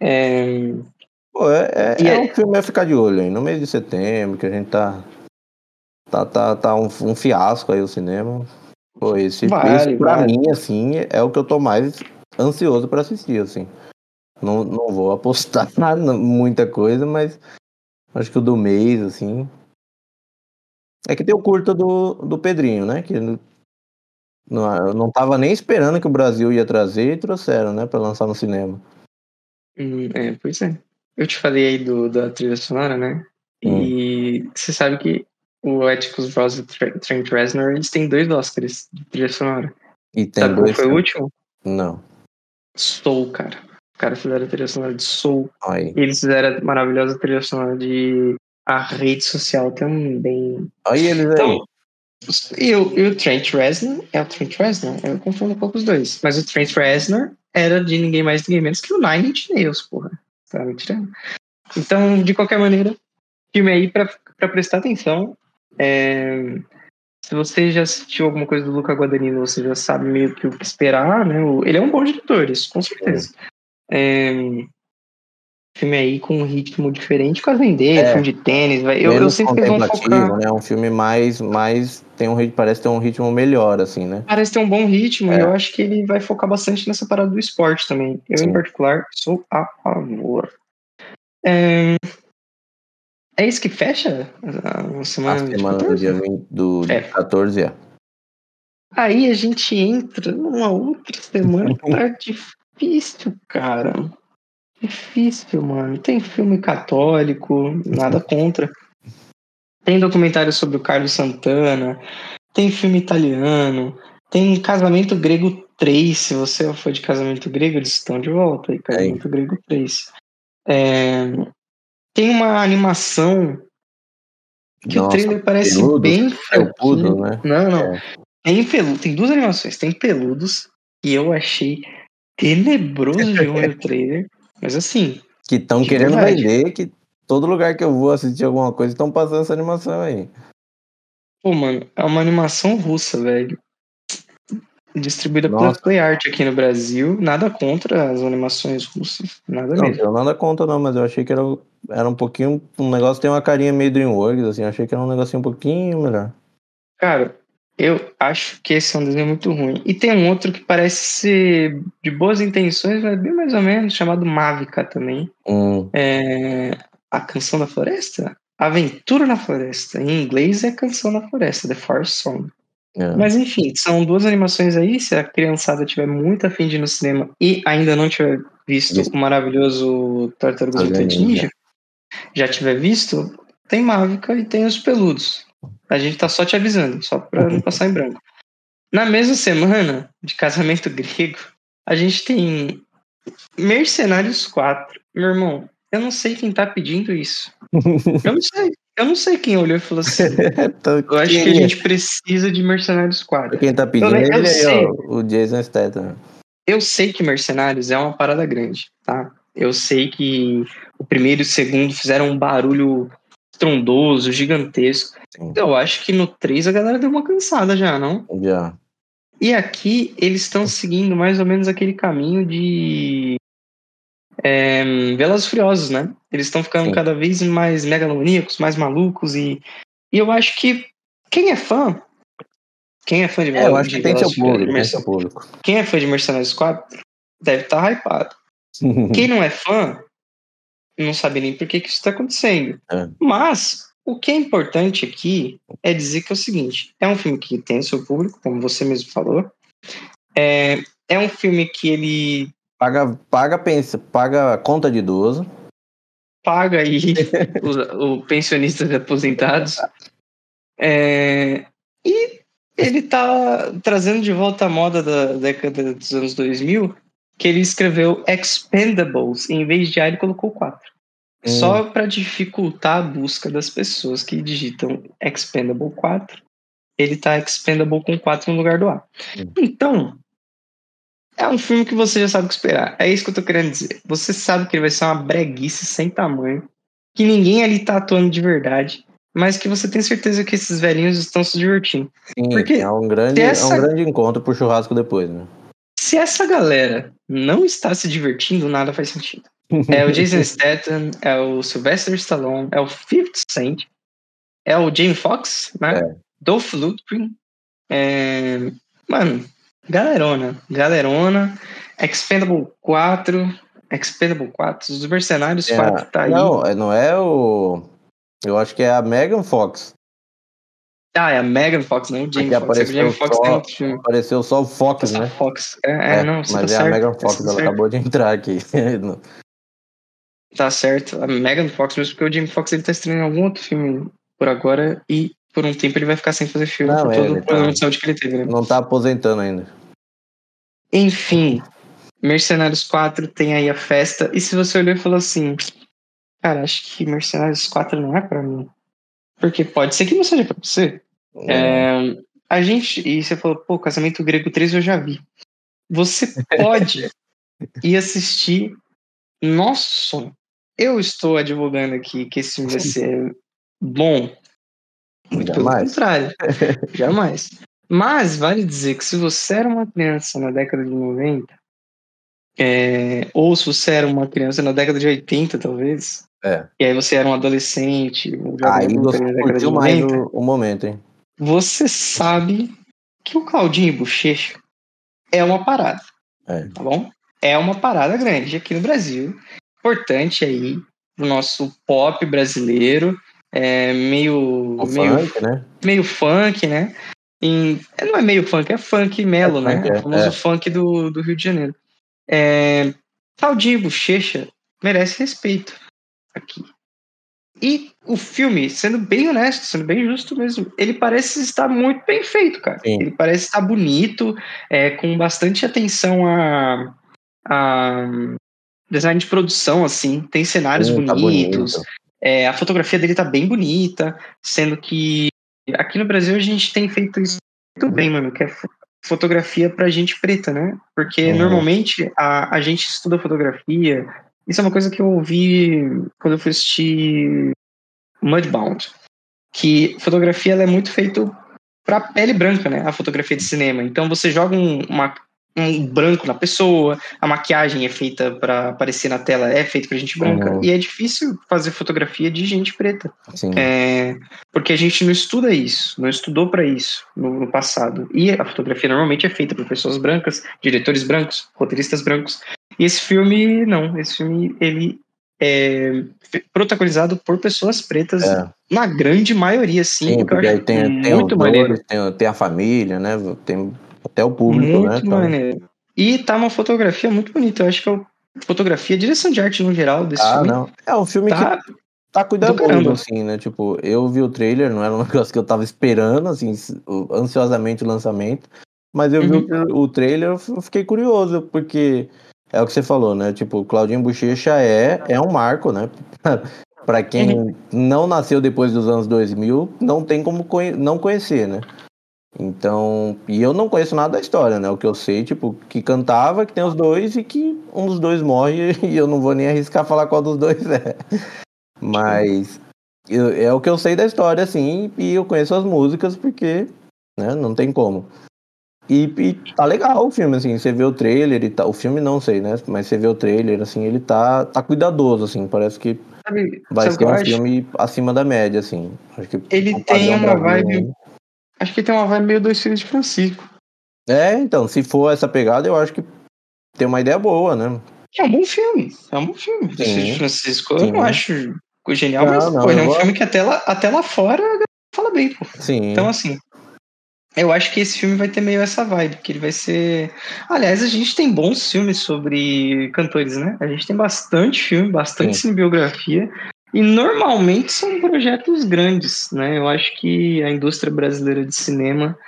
É... Pô, é, é, é, é um filme a ficar de olho aí, no mês de setembro, que a gente tá. Tá, tá, tá um, um fiasco aí o cinema. Pô, esse, vale, esse pra vale. mim, assim, é o que eu tô mais ansioso para assistir, assim. Não, não vou apostar nada, muita coisa, mas acho que o do mês, assim. É que tem o curta do, do Pedrinho, né? Que não, eu não tava nem esperando que o Brasil ia trazer e trouxeram, né? Pra lançar no cinema. Hum, é, pois é. Eu te falei aí do, da trilha sonora, né? Hum. E você sabe que o Atticus Ross e Trent Reznor, eles têm dois Oscars de trilha sonora. E tem sabe dois qual foi o último? Não. Soul, cara caras fizeram a trilha sonora de Soul. E eles fizeram a maravilhosa trilha sonora de A Rede Social também. Aí eles aí. Então, e o, e o Trent Reznor, é o Trent Reznor? Eu confundo um pouco os dois. Mas o Trent Reznor era de ninguém mais, ninguém menos que o Nine Inch Nails, porra. Tá me tirando. Então, de qualquer maneira, filme aí pra, pra prestar atenção. É, se você já assistiu alguma coisa do Luca Guadagnino, você já sabe meio que o que esperar, né? Ele é um bom diretor, isso, com certeza. É, filme aí com um ritmo diferente com a vender, é, filme de tênis, vai. Eu, eu sempre que eles vão focar. Né? Um filme mais, mais tem um parece ter um ritmo melhor, assim, né? Parece ter um bom ritmo é. e eu acho que ele vai focar bastante nessa parada do esporte também. Eu, Sim. em particular, sou a favor. É, é isso que fecha a semana, a semana do dia 20, do é. 14, é. Aí a gente entra numa outra semana tá difícil, cara. Difícil, mano. Tem filme católico, nada contra. Tem documentário sobre o Carlos Santana. Tem filme italiano. Tem Casamento Grego 3. Se você for de Casamento Grego, eles estão de volta. Aí, Casamento é. Grego 3. É... Tem uma animação que Nossa, o trailer parece peludo, bem felpudo, né? Não, não. É. Tem, peludo, tem duas animações. Tem peludos, e eu achei tenebroso de ver o trailer. Mas assim. Que estão querendo verdade. vender, que todo lugar que eu vou assistir alguma coisa estão passando essa animação aí. Pô, mano, é uma animação russa, velho. Distribuída Nossa. pela Play Art aqui no Brasil. Nada contra as animações russas. Nada não, mesmo. Nada contra, não, mas eu achei que era, era um pouquinho. Um negócio tem uma carinha meio Dreamworks, assim. Eu achei que era um negocinho um pouquinho melhor. Cara, eu acho que esse é um desenho muito ruim. E tem um outro que parece ser de boas intenções, mas bem mais ou menos, chamado Mavica também. Hum. É... A Canção da Floresta? Aventura na Floresta. Em inglês é Canção da Floresta, The Forest Song. É. Mas enfim, são duas animações aí. Se a criançada tiver muito afim de ir no cinema e ainda não tiver visto Isso. o maravilhoso Tartaruga Mutant Ninja, já tiver visto, tem Mavica e tem os peludos. A gente tá só te avisando, só pra não passar em branco. Na mesma semana de casamento grego, a gente tem Mercenários 4. Meu irmão, eu não sei quem tá pedindo isso. Eu não sei. Eu não sei quem olhou e falou assim. eu acho que a gente precisa de Mercenários 4. Quem tá pedindo eu, eu ele aí, ó, o Jason Statham. Eu sei que Mercenários é uma parada grande, tá? Eu sei que o primeiro e o segundo fizeram um barulho estrondoso, gigantesco. Sim. Eu acho que no 3 a galera deu uma cansada já, não? Já. E aqui eles estão seguindo mais ou menos aquele caminho de é, Velozes Furiosos, né? Eles estão ficando Sim. cada vez mais megalomaníacos, mais malucos e, e eu acho que quem é fã, quem é fã de Velozes é, eu acho que tem seu público, tem seu público. Quem é fã de Mercenários 4 deve estar tá hypado. quem não é fã não sabe nem por que, que isso está acontecendo. É. Mas o que é importante aqui é dizer que é o seguinte: é um filme que tem o seu público, como você mesmo falou. É, é um filme que ele. Paga, paga, pensa, paga conta de idoso. Paga aí o, o pensionistas aposentados. É, e ele tá trazendo de volta a moda da década dos anos 2000, que ele escreveu Expendables, em vez de A ele colocou 4. Hum. Só para dificultar a busca das pessoas que digitam Expendable 4, ele tá Expendable com 4 no lugar do A. Hum. Então, é um filme que você já sabe o que esperar. É isso que eu tô querendo dizer. Você sabe que ele vai ser uma breguice sem tamanho, que ninguém ali tá atuando de verdade, mas que você tem certeza que esses velhinhos estão se divertindo. Sim, Porque é um grande, essa... é um grande encontro pro churrasco depois, né? Se essa galera não está se divertindo, nada faz sentido. É o Jason Statham, é o Sylvester Stallone, é o 50 Cent, é o Jamie Foxx, né? É. Dolph Lundgren. É... Mano, galerona. Galerona. Expendable 4. Expendable 4. Os Mercenários é, 4 tá aí. Não, é, não é o... Eu acho que é a Megan Fox. Ah, é a Megan Fox, não o Jamie Foxx. Apareceu, Jamie Fox só, apareceu só o Fox, né? Fox. É, é, é, não, Mas tá é certo, a Megan Fox, tá ela certo. acabou de entrar aqui. Tá certo. A Megan Fox, mesmo porque o Jamie Foxx ele tá estreando algum outro filme por agora e por um tempo ele vai ficar sem fazer filme não, por todo o problema tá, de saúde que ele teve, né? Não tá aposentando ainda. Enfim, Mercenários 4 tem aí a festa. E se você olhou e falou assim, cara, acho que Mercenários 4 não é para mim. Porque pode ser que não seja pra você. É. É, a gente. E você falou, pô, Casamento Grego 3 eu já vi. Você pode ir assistir nosso sonho eu estou advogando aqui que esse filme vai ser bom. Muito Jamais. pelo contrário. Jamais. Mas vale dizer que se você era uma criança na década de 90, é, ou se você era uma criança na década de 80, talvez, é. e aí você era um adolescente, um aí você década de 90, mais o, o, momento, hein? Você sabe que o Claudinho Bochecha é uma parada. É. Tá bom? É uma parada grande aqui no Brasil importante aí do nosso pop brasileiro, é, meio, o meio, funk, né? meio funk, né? em. é, Não é meio funk, é funk melo, É né? funk, é, o famoso é. funk do, do Rio de Janeiro. É, Claudinho e Bochecha merece respeito aqui. E o filme, sendo bem honesto, sendo bem justo mesmo, ele parece estar muito bem feito, cara. Sim. Ele parece estar bonito, é, com bastante atenção a, a design de produção, assim. Tem cenários Sim, tá bonitos. bonito. É, a fotografia dele tá bem bonita, sendo que aqui no Brasil a gente tem feito isso muito bem, mano, que é fo- fotografia pra gente preta, né? Porque Uhum. normalmente a, a gente estuda fotografia. Isso é uma coisa que eu ouvi quando eu fui assistir Mudbound. Que fotografia ela é muito feito pra pele branca, né? A fotografia de cinema. Então você joga um, uma- um branco na pessoa, a maquiagem é feita pra aparecer na tela, é feita pra gente branca. Uhum. E é difícil fazer fotografia de gente preta. Sim. É, porque a gente não estuda isso, não estudou para isso no, no passado. E a fotografia normalmente é feita por pessoas brancas, diretores brancos, roteiristas brancos. E esse filme, não. Esse filme, ele é protagonizado por pessoas pretas, É. na grande maioria, sim. Sim, porque aí tem, tem muito maneiro. dois, tem, tem a família, né? Tem até o público, né? Muito maneiro. E tá uma fotografia muito bonita. Eu acho que é fotografia, direção de arte no geral desse ah, filme. não. É um filme que Tá, tá do cuidadoso, caramba. assim, né? Tipo, eu vi o trailer, não era um negócio que eu tava esperando, assim, ansiosamente o lançamento. Mas eu vi Uhum. o, tra- o trailer, eu fiquei curioso, porque é o que você falou, né? Tipo, Claudinho Bochecha é, é um marco, né? pra quem Uhum. não nasceu depois dos anos 2000, não tem como conhe- não conhecer, né? Então, e eu não conheço nada da história, né? O que eu sei, tipo, que cantava, que tem os dois e que um dos dois morre e eu não vou nem arriscar falar qual dos dois é. Mas eu- é o que eu sei da história, assim, e eu conheço as músicas porque, né, não tem como. E, e tá legal o filme, assim, você vê o trailer e tá, o filme não sei, né, mas você vê o trailer, assim, ele tá, tá cuidadoso, assim, parece que Sabe, vai sabe ser um acho? filme acima da média, assim. Acho que Ele tem uma vibe- né? Acho que tem uma vibe meio dois filhos de Francisco. É, então, se for essa pegada, eu acho que tem uma ideia boa, né? É um bom filme. É um bom filme. Dois Filhos de Francisco. Sim. Eu não acho genial, Não, mas não, pô, é um gosto. filme que até lá, até lá fora fala bem, pô. Sim. Então, assim, eu acho que esse filme vai ter meio essa vibe, que ele vai ser. Aliás, a gente tem bons filmes sobre cantores, né? A gente tem bastante filme, bastante Sim. cinebiografia. E normalmente são projetos grandes, né? Eu acho que a indústria brasileira de cinema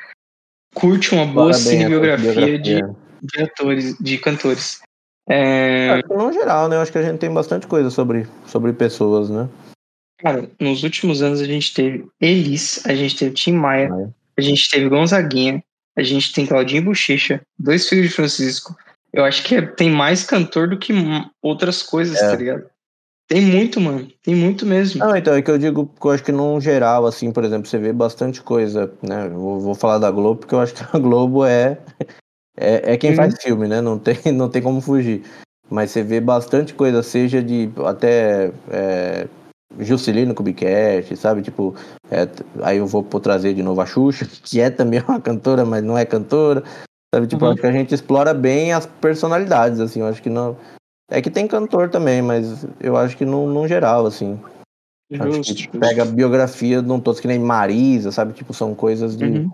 curte uma boa bem essa cinebiografia de, biografia. de atores, de cantores. É, Acho que no geral, né? Eu acho que a gente tem bastante coisa sobre, sobre pessoas, né? Cara, nos últimos anos a gente teve Elis, a gente teve Tim Maia, Maia. a gente teve Gonzaguinha, a gente tem Claudinho Bochecha, dois filhos de Francisco. Eu acho que é- tem mais cantor do que outras coisas, É. tá ligado? Tem muito, mano. Tem muito mesmo. Não, então, é que eu digo eu acho que no geral, assim, por exemplo, você vê bastante coisa, né? Vou, vou falar da Globo, porque eu acho que a Globo é, é, é quem Uhum. faz filme, né? Não tem, não tem como fugir. Mas você vê bastante coisa, seja de até é, Juscelino Kubicast, sabe? Tipo, é, aí eu vou trazer de novo a Xuxa, que é também uma cantora, mas não é cantora. Sabe? Tipo, Uhum. acho que a gente explora bem as personalidades, assim. Eu acho que não. É que tem cantor também, mas eu acho que no, no geral, assim. Acho Justo, justo. pega biografia, não todos que nem Marisa, sabe? Tipo, são coisas de. Uhum.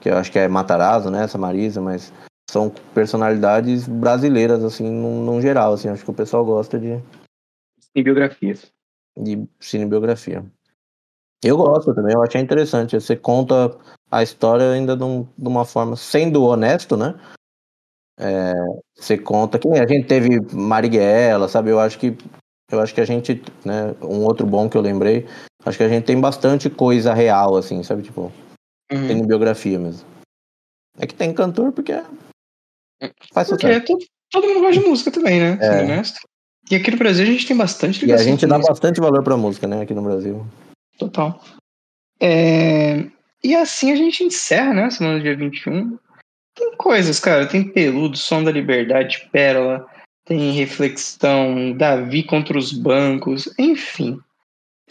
Que eu acho que é Matarazzo, né? Essa Marisa, mas são personalidades brasileiras, assim, num, num geral, assim. Acho que o pessoal gosta de, Tem biografias. de cinebiografia. Eu gosto também, eu achei interessante. Você conta a história ainda de, um- de uma forma, sendo honesto, né? É, você conta que a gente teve Marighella, sabe? Eu acho que eu acho que a gente, né? Um outro bom que eu lembrei, acho que a gente tem bastante coisa real, assim, sabe? Tipo, Uhum. tem biografia mesmo. É que tem cantor porque faz Porque sucesso. todo, todo mundo gosta de música também, né? É. Honesto. E aqui no Brasil a gente tem bastante E a gente dá música. bastante valor pra música, né? Aqui no Brasil. Total. É, E assim a gente encerra, né? Semana do dia 21. Tem coisas, cara. Tem Peludo, Som da Liberdade, Pérola. Tem Reflexão, Davi contra os bancos. Enfim.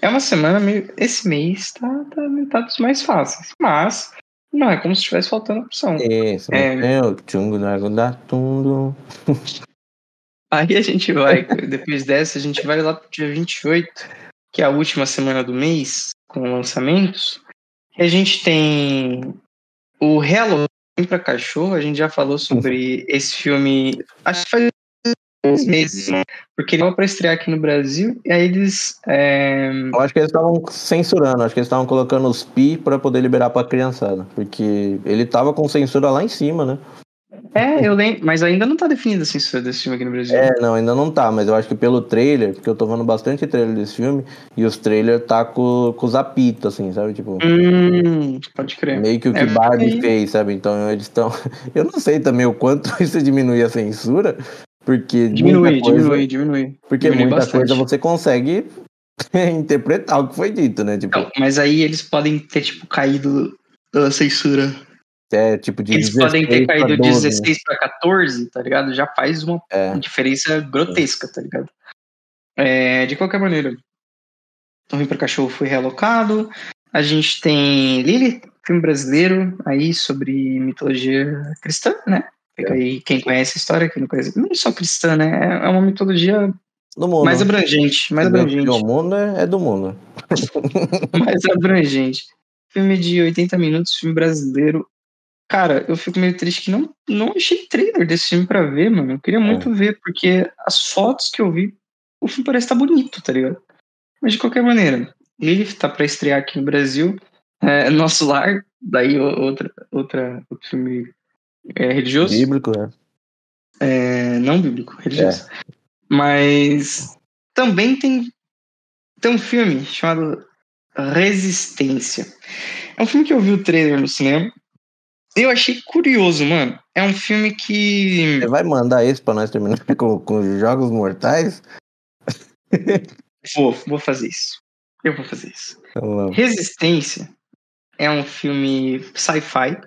É uma semana meio. Esse mês tá, tá, tá dos mais fáceis. Mas não é como se estivesse faltando opção. Isso, É. né? o tchungo água da tundo. Aí a gente vai, depois dessa, a gente vai lá pro dia 28, que é a última semana do mês, com lançamentos. E a gente tem o Halloween para cachorro, a gente já falou sobre esse filme, acho que faz uns meses, né? porque ele estava para estrear aqui no Brasil, e aí eles. É... Eu acho que eles estavam censurando, acho que eles estavam colocando os pi para poder liberar para criançada, porque ele tava com censura lá em cima, né? É, eu lembro, mas ainda não tá definida a censura desse filme aqui no Brasil. É, não, ainda não tá, mas eu acho que pelo trailer, porque eu tô vendo bastante trailer desse filme, e os trailers tá com, com os apitos, assim, sabe? Tipo. Hum, pode crer. Meio que o que é, Barbie fez, sabe? Então eles estão. Eu não sei também o quanto isso diminui a censura, porque. Diminui, coisa... diminui, diminui. Porque diminui muita bastante. coisa você consegue interpretar o que foi dito, né? Tipo... Não, mas aí eles podem ter, tipo, caído da censura é tipo de Eles podem ter caído de 16 para 14, tá ligado? Já faz uma é. diferença grotesca, tá ligado? É, de qualquer maneira, Torre para Cachorro foi realocado. A gente tem Lily, filme brasileiro, aí sobre mitologia cristã, né? É. Aí quem conhece a história, quem não conhece, não é só cristã, né? É uma mitologia mais abrangente, mais abrangente. O mundo é, é do mundo. mais abrangente. Filme de 80 minutos, filme brasileiro, Cara, eu fico meio triste que não, não achei trailer desse filme pra ver, mano. Eu queria muito é. ver, porque as fotos que eu vi, o filme parece estar tá bonito, tá ligado? Mas de qualquer maneira, ele tá pra estrear aqui no Brasil. É, Nosso Lar, daí outra, outra, outro filme é, religioso. Bíblico, é. é. Não bíblico, religioso. É. Mas também tem, tem um filme chamado Resistência. É um filme que eu vi o trailer no cinema. Eu achei curioso, mano. É um filme que. Você vai mandar esse pra nós terminar com, com Jogos Mortais? vou, vou fazer isso. Eu vou fazer isso. Então, Resistência é um filme sci-fi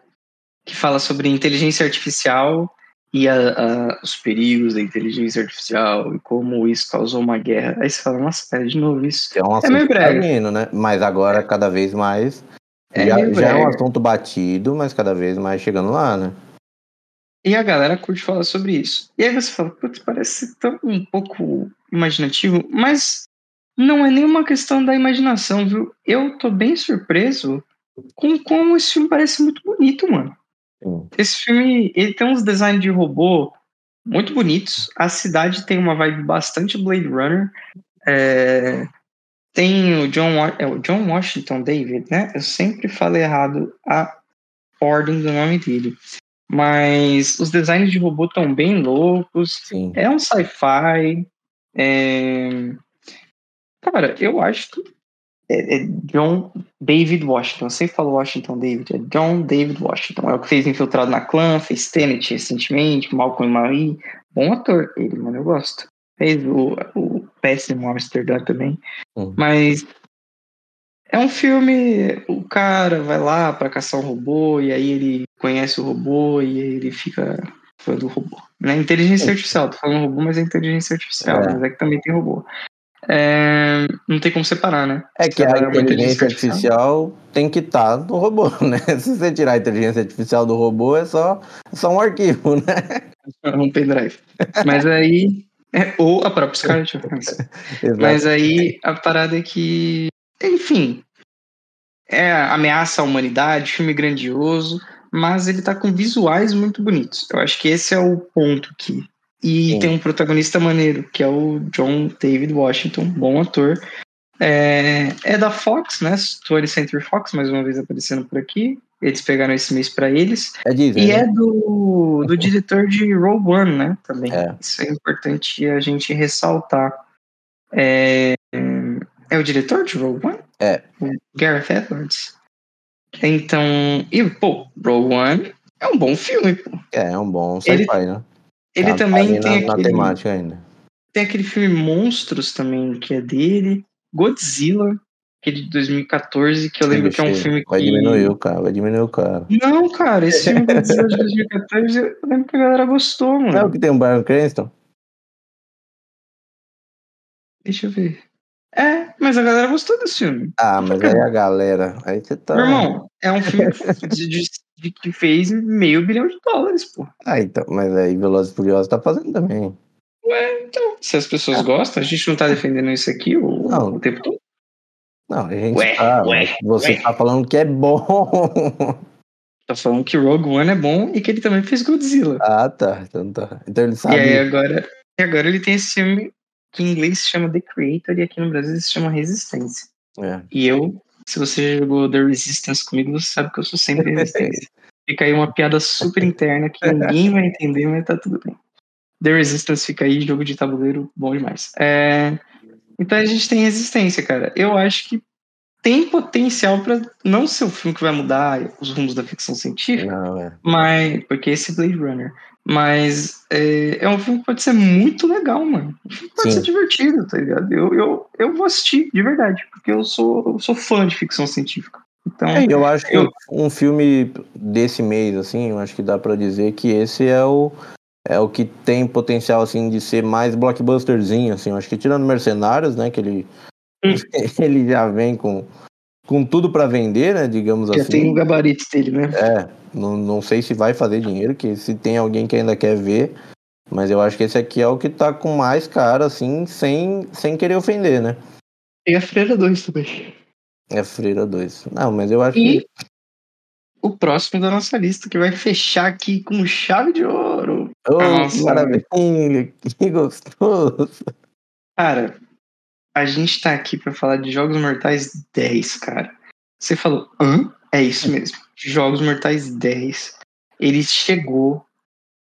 que fala sobre inteligência artificial e a, a, os perigos da inteligência artificial e como isso causou uma guerra. Aí você fala, nossa, pera, de novo isso. É, um é meio breve. né? Mas agora, cada vez mais, é, já, já é um assunto batido, mas cada vez mais chegando lá, né? E a galera curte falar sobre isso. E aí você fala, putz, parece tão um pouco imaginativo, mas não é nenhuma questão da imaginação, viu? Eu tô bem surpreso com como esse filme parece muito bonito, mano. Sim. Esse filme, ele tem uns designs de robô muito bonitos. A cidade tem uma vibe bastante Blade Runner. É, tem o John, é o John Washington David, né? Eu sempre falo errado a ordem do nome dele. Mas os designs de robô estão bem loucos. Sim. É um sci-fi. É... Cara, eu acho que é, é, John David Washington. Eu sempre falo Washington David. É John David Washington. É o que fez Infiltrado na Clã, fez Tenet recentemente, Malcolm e Marie. Bom ator ele, mano. Eu gosto. Fez o, o péssimo Amsterdã também. Uhum. Mas é um filme. O cara vai lá para caçar um robô e aí ele conhece o robô e aí ele fica fã do robô. Né? Inteligência artificial, tô falando robô, mas é inteligência artificial, é. mas é que também tem robô. É, não tem como separar, né? É que a inteligência artificial tem que estar tá no robô, né? Se você tirar a inteligência artificial do robô, é só, é só um arquivo, né? É um pendrive. Mas aí é, ou a própria Scarlett Johansson. Mas aí a parada é que, enfim, é ameaça à humanidade, filme grandioso, mas ele tá com visuais muito bonitos. Eu acho que esse é o ponto aqui. E Sim. tem um protagonista maneiro, que é o John David Washington, bom ator. É, é da Fox, né? 20th Century Fox, mais uma vez aparecendo por aqui. Eles pegaram esse mês para eles. É Disney, e né? é do, do diretor de Rogue One, né? Também. É. Isso é importante a gente ressaltar. É, é o diretor de Rogue One? É. O Gareth Edwards. Então, e, pô, Rogue One é um bom filme, pô. É, é um bom sci-fi, né? Ele tá também tem na, aquele, na. Tem aquele filme Monstros também, que é dele. Godzilla, aquele de 2014, que eu lembro que é um filme que. Vai diminuir o cara, vai diminuir o cara. Não, cara, esse filme Godzilla de 2014, eu lembro que a galera gostou, mano. É o que tem o Brian Cranston? Deixa eu ver. É, mas a galera gostou desse filme. Ah, mas aí a galera. Aí você tá. Meu irmão, é um filme de, que fez meio bilhão de dólares, pô. Ah, então, mas aí Velozes e Furiosos tá fazendo também. Ué, então, se as pessoas gostam, a gente não tá defendendo isso aqui o, não. o tempo todo. Não, a gente ué, tá, ué, você ué. tá falando que é bom. Tô falando que Rogue One é bom e que ele também fez Godzilla. Ah, tá. Então, tá. então ele sabe. E aí agora, e agora ele tem esse filme que em inglês se chama The Creator e aqui no Brasil se chama Resistência. É. E eu, se você jogou The Resistance comigo, você sabe que eu sou sempre Resistência. Fica aí uma piada super interna que ninguém vai entender, mas tá tudo bem. The Resistance fica aí, jogo de tabuleiro bom demais. É, Então a gente tem Resistência, cara. Eu acho que tem potencial para não ser o filme que vai mudar os rumos da ficção científica, Não, é. mas porque esse Blade Runner. Mas é, é um filme que pode ser muito legal, mano. Um filme que pode Sim. ser divertido, tá ligado? Eu, eu, eu vou assistir, de verdade, porque eu sou, eu sou fã de ficção científica. Então, É, eu acho que eu- um filme desse mês, assim, eu acho que dá pra dizer que esse é o é o que tem potencial assim de ser mais blockbusterzinho, assim. Eu acho que tirando Mercenários, né, que ele Hum. ele já vem com com tudo pra vender, né, digamos já assim. tem o gabarito dele, né? É, não, não sei se vai fazer dinheiro, que se tem alguém que ainda quer ver, mas eu acho que esse aqui é o que tá com mais cara, assim, sem, sem querer ofender, né? Tem a Freira 2 também. É Freira 2. Não, mas eu acho E que. O próximo da nossa lista, que vai fechar aqui com chave de ouro. Oh, Nossa. parabéns, que gostoso. Cara, a gente tá aqui pra falar de Jogos Mortais 10, cara. Você falou, hã? É isso mesmo. Jogos Mortais 10. Ele chegou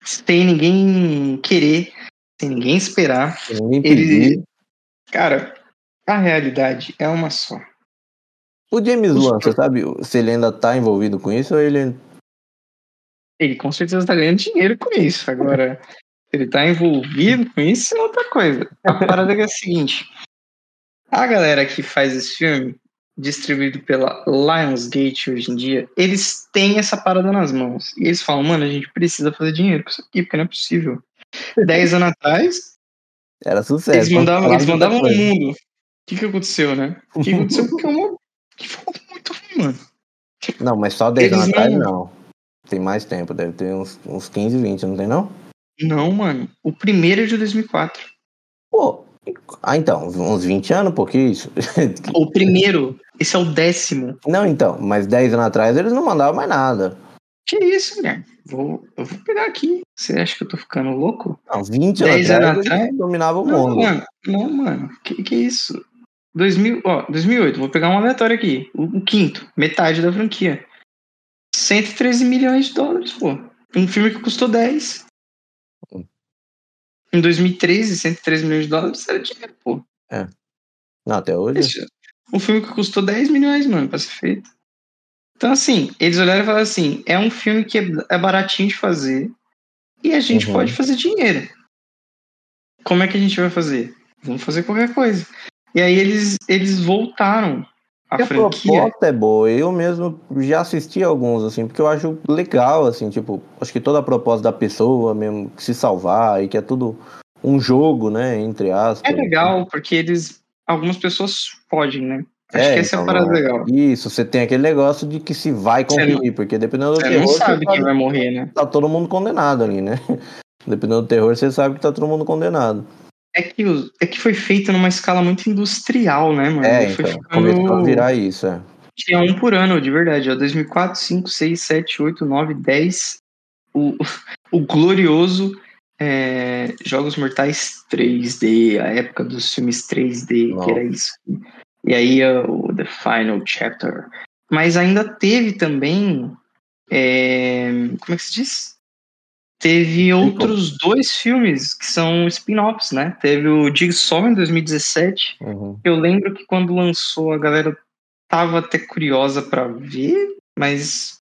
sem ninguém querer, sem ninguém esperar. Ele. Cara, a realidade é uma só. O James Wan, você sabe se ele ainda tá envolvido com isso ou ele. Ele com certeza tá ganhando dinheiro com isso. Agora, se ele tá envolvido com isso, é outra coisa. A parada é a seguinte: a galera que faz esse filme, distribuído pela Lionsgate hoje em dia, eles têm essa parada nas mãos. E eles falam, mano, a gente precisa fazer dinheiro com isso aqui, porque não é possível. Dez anos atrás, Era sucesso. eles mandavam, eles mandavam no mundo. O que, que aconteceu, né? O que aconteceu? Porque é uma. Que foi muito ruim, mano. Não, mas só 10 Eles anos atrás não- não. Tem mais tempo, deve ter uns, uns 15, 20, não tem não? Não, mano. O primeiro é de 2004. Pô, ah então, uns 20 anos, pô, que isso? O primeiro, esse é o décimo. não, então, mas 10 anos atrás eles não mandavam mais nada. Que isso, Guilherme? Vou, eu vou pegar aqui. Você acha que eu tô ficando louco? Não, 20 10 anos anos atrás eles dominavam o Não, mundo. mano. Não, mano. Que, que isso? 2000, ó, 2008. Vou pegar um aleatório aqui. O, o quinto. Metade da franquia. 113 milhões de dólares, pô. Um filme que custou 10. Em 2013, 113 milhões de dólares era dinheiro, pô. Não, até hoje. Esse- Um filme que custou 10 milhões, mano, pra ser feito. Então, assim, eles olharam e falaram assim: é um filme que é, é baratinho de fazer e a gente Uhum. pode fazer dinheiro. Como é que a gente vai fazer? Vamos fazer qualquer coisa. E aí eles, eles voltaram a a proposta é boa. Eu mesmo já assisti alguns, assim, porque eu acho legal, assim, tipo, acho que toda a proposta da pessoa mesmo se salvar e que é tudo um jogo, né, entre aspas. É legal, porque eles. Algumas pessoas podem, né? Acho que essa é a então, parada não legal. Isso, você tem aquele negócio de que se vai conferir, porque dependendo do Você terror, não sabe você quem vai morrer, né? tá todo mundo condenado ali, né? Dependendo do terror, você sabe que tá todo mundo condenado. É que, os- é que foi feito numa escala muito industrial, né, mano? É, então, começou a ficando- virar isso, é. Tinha um por ano, de verdade. Ó, 2004, 5, 6, 7, 8, 9, 10. O, o glorioso é, Jogos Mortais 3D, a época dos filmes 3D, Nossa. que era isso. E aí o The Final Chapter. Mas ainda teve também. é, como é que se diz? Teve outros dois filmes que são spin-offs, né? Teve o Jigsaw em 2017 Uhum. eu lembro que quando lançou a galera tava até curiosa pra ver, mas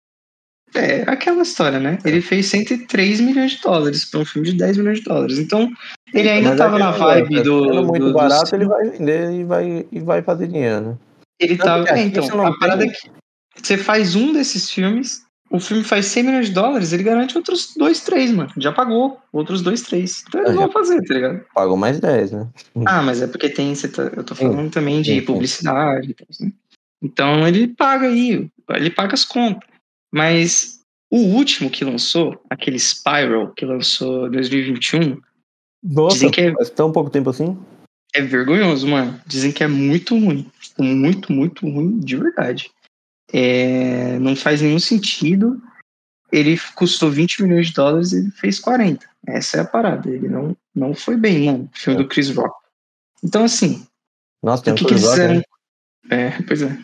é aquela história, né? Ele fez 103 milhões de dólares pra um filme de 10 milhões de dólares. Então, ele ainda Mas tava é na vibe negócio, do, muito do- do- barato, ele vai vender e vai, e vai fazer dinheiro, né? ele Tanto tava, é, então, a parada é que você faz um desses filmes, o filme faz 100 milhões de dólares, ele garante outros dois, três, mano. Já pagou outros dois, três. Então eles É, vão fazer, tá ligado? Pagou mais 10, né? Ah, mas é porque tem, tá- eu tô Sim. falando também de Sim, sim. publicidade. né? Então ele paga aí, ele paga as contas. Mas o último que lançou, aquele Spiral, que lançou em 2021, Nossa, Dizem que é- faz tão pouco tempo assim? é vergonhoso, mano. Dizem que é muito ruim. Tipo, Muito, muito ruim de verdade. É, não faz nenhum sentido. ele custou 20 milhões de dólares e ele fez 40. Essa é a parada. Ele não, não foi bem, não, o filme é. do Chris Rock. Então, assim. Nossa, tem um que Chris Rock, né? É, pois é.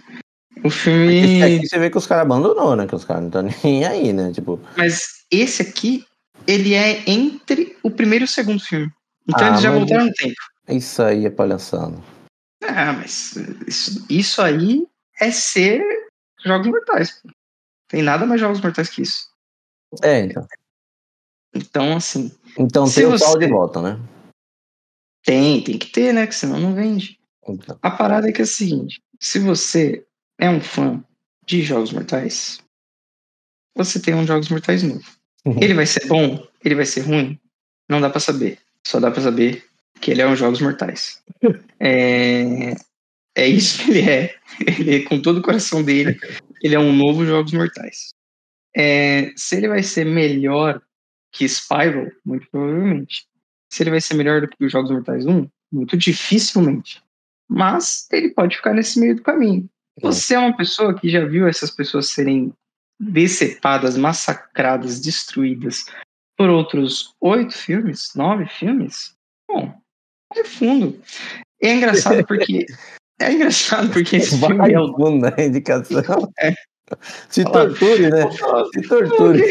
O filme. Aqui você vê que os caras abandonou, né? Que os caras não estão nem aí, né? Tipo. Mas esse aqui, ele é entre o primeiro e o segundo filme. Então ah, eles já voltaram no tempo. Isso aí é palhaçada. Ah, mas isso, isso aí é ser Jogos Mortais. Tem nada mais Jogos Mortais que isso. É, então. Então, assim. Então tem o pau de volta, né? Tem, tem que ter, né? Que senão não vende. Então. A parada é que é a seguinte: se você é um fã de Jogos Mortais, você tem um Jogos Mortais novo. Uhum. Ele vai ser bom? Ele vai ser ruim? Não dá para saber. Só dá para saber que ele é um Jogos Mortais. é, é isso que ele é. Ele, é com todo o coração dele, ele é um novo Jogos Mortais. É, se ele vai ser melhor que Spyro, muito provavelmente. Se ele vai ser melhor do que os Jogos Mortais 1, muito dificilmente. Mas ele pode ficar nesse meio do caminho. Você é uma pessoa que já viu essas pessoas serem decepadas, massacradas, destruídas por outros oito filmes, nove filmes? Bom, é fundo. É engraçado porque. É engraçado porque esse Vai filme é o. Né? Indicação. É. Se torture, né? Se torture.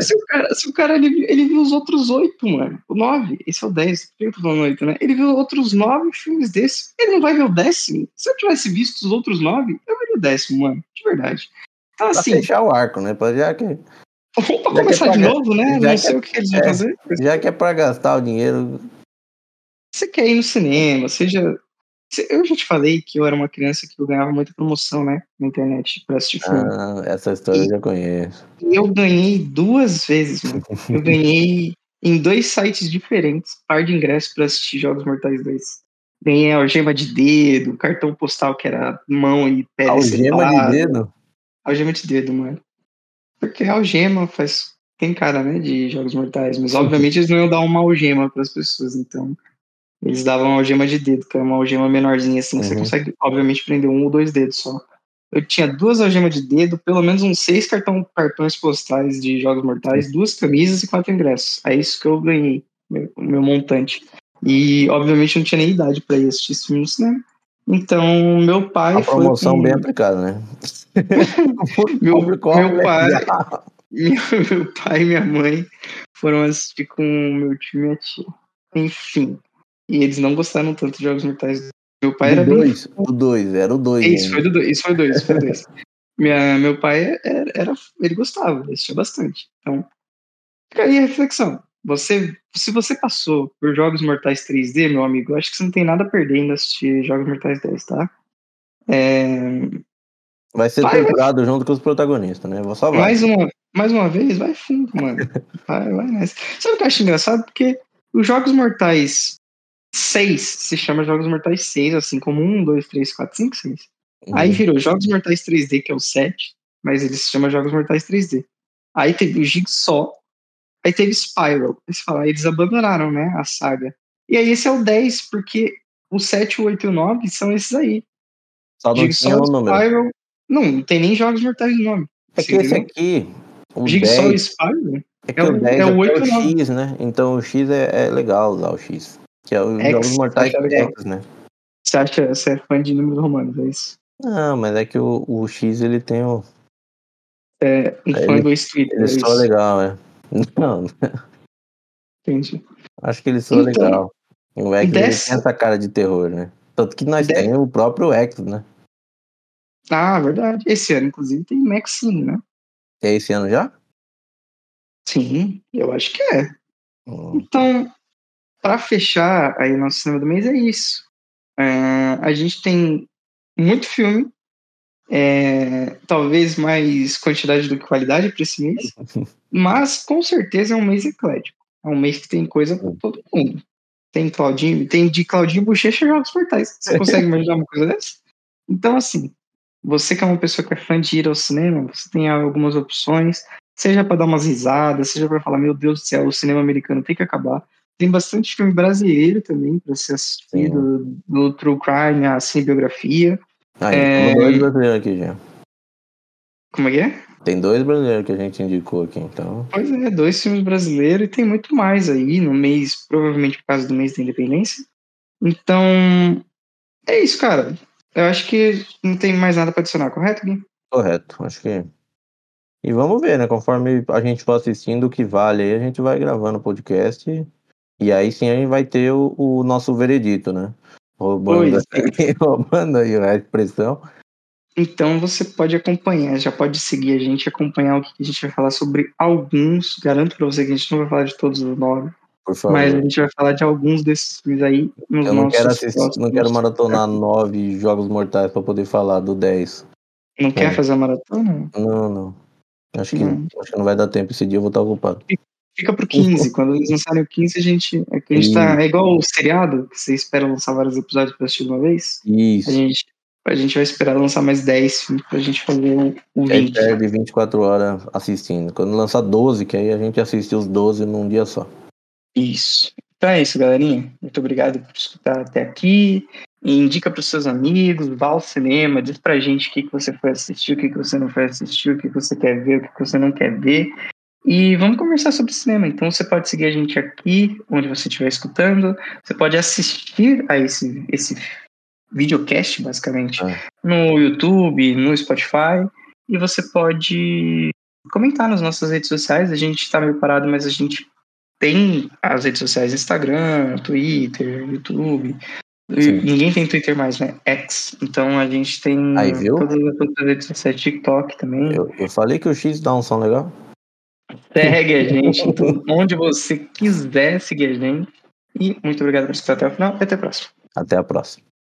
Se o cara, se o cara ele, ele viu os outros oito, mano. O nove, esse é o dez, eu tô falando oito, né? Ele viu outros nove filmes desses. Ele não vai ver o décimo. Se eu tivesse visto os outros nove, eu veria o décimo, mano. De verdade. Então, assim. Pra fechar o arco, né? Pra, já que. Vamos pra começar é de novo, né? Não sei é, o que eles vão é, fazer. Já que é pra gastar o dinheiro. Você quer ir no cinema, seja eu já te falei que eu era uma criança que eu ganhava muita promoção, né? Na internet pra assistir filme. Ah, essa história e eu já conheço. Eu ganhei duas vezes, mano. Eu ganhei em dois sites diferentes par de ingressos pra assistir Jogos Mortais 2. Ganhei algema de dedo, cartão postal que era mão e pé. Algema de dedo? Algema de dedo, mano. Porque algema faz. Tem cara, né? De Jogos Mortais. Mas obviamente eles não iam dar uma algema pras pessoas, então. Eles davam uma algema de dedo, que é uma algema menorzinha assim, uhum. você consegue, obviamente, prender um ou dois dedos só. Eu tinha duas algemas de dedo, pelo menos uns seis cartão, cartões postais de Jogos Mortais, duas camisas e quatro ingressos. É isso que eu ganhei, meu, meu montante. E, obviamente, não tinha nem idade para ir assistir esse filme no cinema. Então, meu pai. A promoção com... bem aplicada, né? meu, meu pai. Meu, meu pai e minha mãe foram assistir com meu tio e minha tia. Enfim, e eles não gostaram tanto de Jogos Mortais. Meu pai do era dois, bem... O 2, era o 2. Isso, foi do dois, isso foi o 2, isso foi o 2. meu pai era, era, ele gostava, ele assistia bastante. Então, fica aí a reflexão. Você, se você passou por Jogos Mortais 3D, meu amigo, acho que você não tem nada a perder em assistir Jogos Mortais 10, tá? É... Vai ser vai, torturado vai. junto com os protagonistas, né? Vou só vai. Mais uma, mais uma vez, vai fundo, mano. vai, vai nessa. Sabe o que eu acho engraçado? Porque os Jogos Mortais 6 se chama Jogos Mortais 6, assim como 1, 2, 3, 4, 5, 6. Uhum. Aí virou Jogos Mortais 3D, que é o 7, mas ele se chama Jogos Mortais 3D. Aí teve o Jigsaw, aí teve Spiral. Eles falaram, eles abandonaram, né, a saga. E aí esse é o 10, porque o 7, o 8 e o 9 são esses aí. Só não Jigsaw, Spiral. Não, não tem nem Jogos Mortais no nome. É que esse aqui. O Jigsaw 10, e Spiral. É que é o 10 é o, 8 é o X, né? Então o X é, é legal usar o X. Que é os X, Jogos Mortais X, né? Você acha que você é fã de números romanos, é isso? Não, mas é que o, o X ele tem o. É, um fã do Street. Ele é só legal, é. Não. Entendi. Acho que ele só então, legal. O X dessa... tem essa cara de terror, né? Tanto que nós temos o próprio X, né? Ah, verdade. Esse ano, inclusive, tem Maxine, né? É esse ano já? Sim, eu acho que é. Hum. Então, para fechar aí nosso cinema do mês é isso. É, a gente tem muito filme, é, talvez mais quantidade do que qualidade para esse mês, mas com certeza é um mês eclético. É um mês que tem coisa para todo mundo. Tem Claudinho, tem de Claudinho Bochecha Jogos Mortais. Você consegue imaginar uma coisa dessa? Então, assim, você que é uma pessoa que é fã de ir ao cinema, você tem algumas opções, seja para dar umas risadas, seja para falar, meu Deus do céu, o cinema americano tem que acabar. Tem bastante filme brasileiro também para ser assistido, do, do True Crime, a cinebiografia. Ah, é... dois brasileiros aqui já. Como é que é? Tem dois brasileiros que a gente indicou aqui, então. Pois é, dois filmes brasileiros e tem muito mais aí no mês, provavelmente por causa do mês da independência. Então, é isso, cara. Eu acho que não tem mais nada para adicionar, correto, Gui? Correto, acho que. E vamos ver, né? Conforme a gente for assistindo o que vale aí, a gente vai gravando o podcast. E aí sim a gente vai ter o, o nosso veredito, né? Roubando, aí, roubando aí a expressão. Então você pode acompanhar, já pode seguir a gente, acompanhar o que a gente vai falar sobre alguns. Garanto pra você que a gente não vai falar de todos os nove, Por favor. mas a gente vai falar de alguns desses filmes aí nos Eu não quero assistir, próximos- não quero maratonar nove jogos mortais pra poder falar do 10. Não quer É. fazer a maratona? Não, não. Acho que, Não. acho que não vai dar tempo. Esse dia eu vou estar ocupado. Fica pro 15. Quando eles lançarem o 15, a gente. É, a gente tá, é igual o seriado, que você espera lançar vários episódios pra assistir de uma vez. A Isso. gente, a gente vai esperar lançar mais 10 filmes pra gente fazer o Aí 20. perde 24 horas assistindo. Quando lançar 12, que aí a gente assiste os 12 num dia só. Isso. Então é isso, galerinha. Muito obrigado por escutar até aqui. E indica pros seus amigos, vá ao cinema, diz pra gente o que, que você foi assistir, o que, que você não foi assistir, o que, que você quer ver, o que, que você não quer ver. E vamos conversar sobre cinema. Então você pode seguir a gente aqui, onde você estiver escutando. Você pode assistir a esse, esse videocast, basicamente, É. no YouTube, no Spotify. E você pode comentar nas nossas redes sociais. A gente tá meio parado, mas a gente tem as redes sociais Instagram, Twitter, YouTube. Sim. Ninguém tem Twitter mais, né? X. Então a gente tem Aí, viu? todas as redes sociais, TikTok também. Eu, eu falei que o X dá um som legal. Segue a gente onde você quiser seguir a gente. E muito obrigado por escutar até o final e até a próxima. Até a próxima.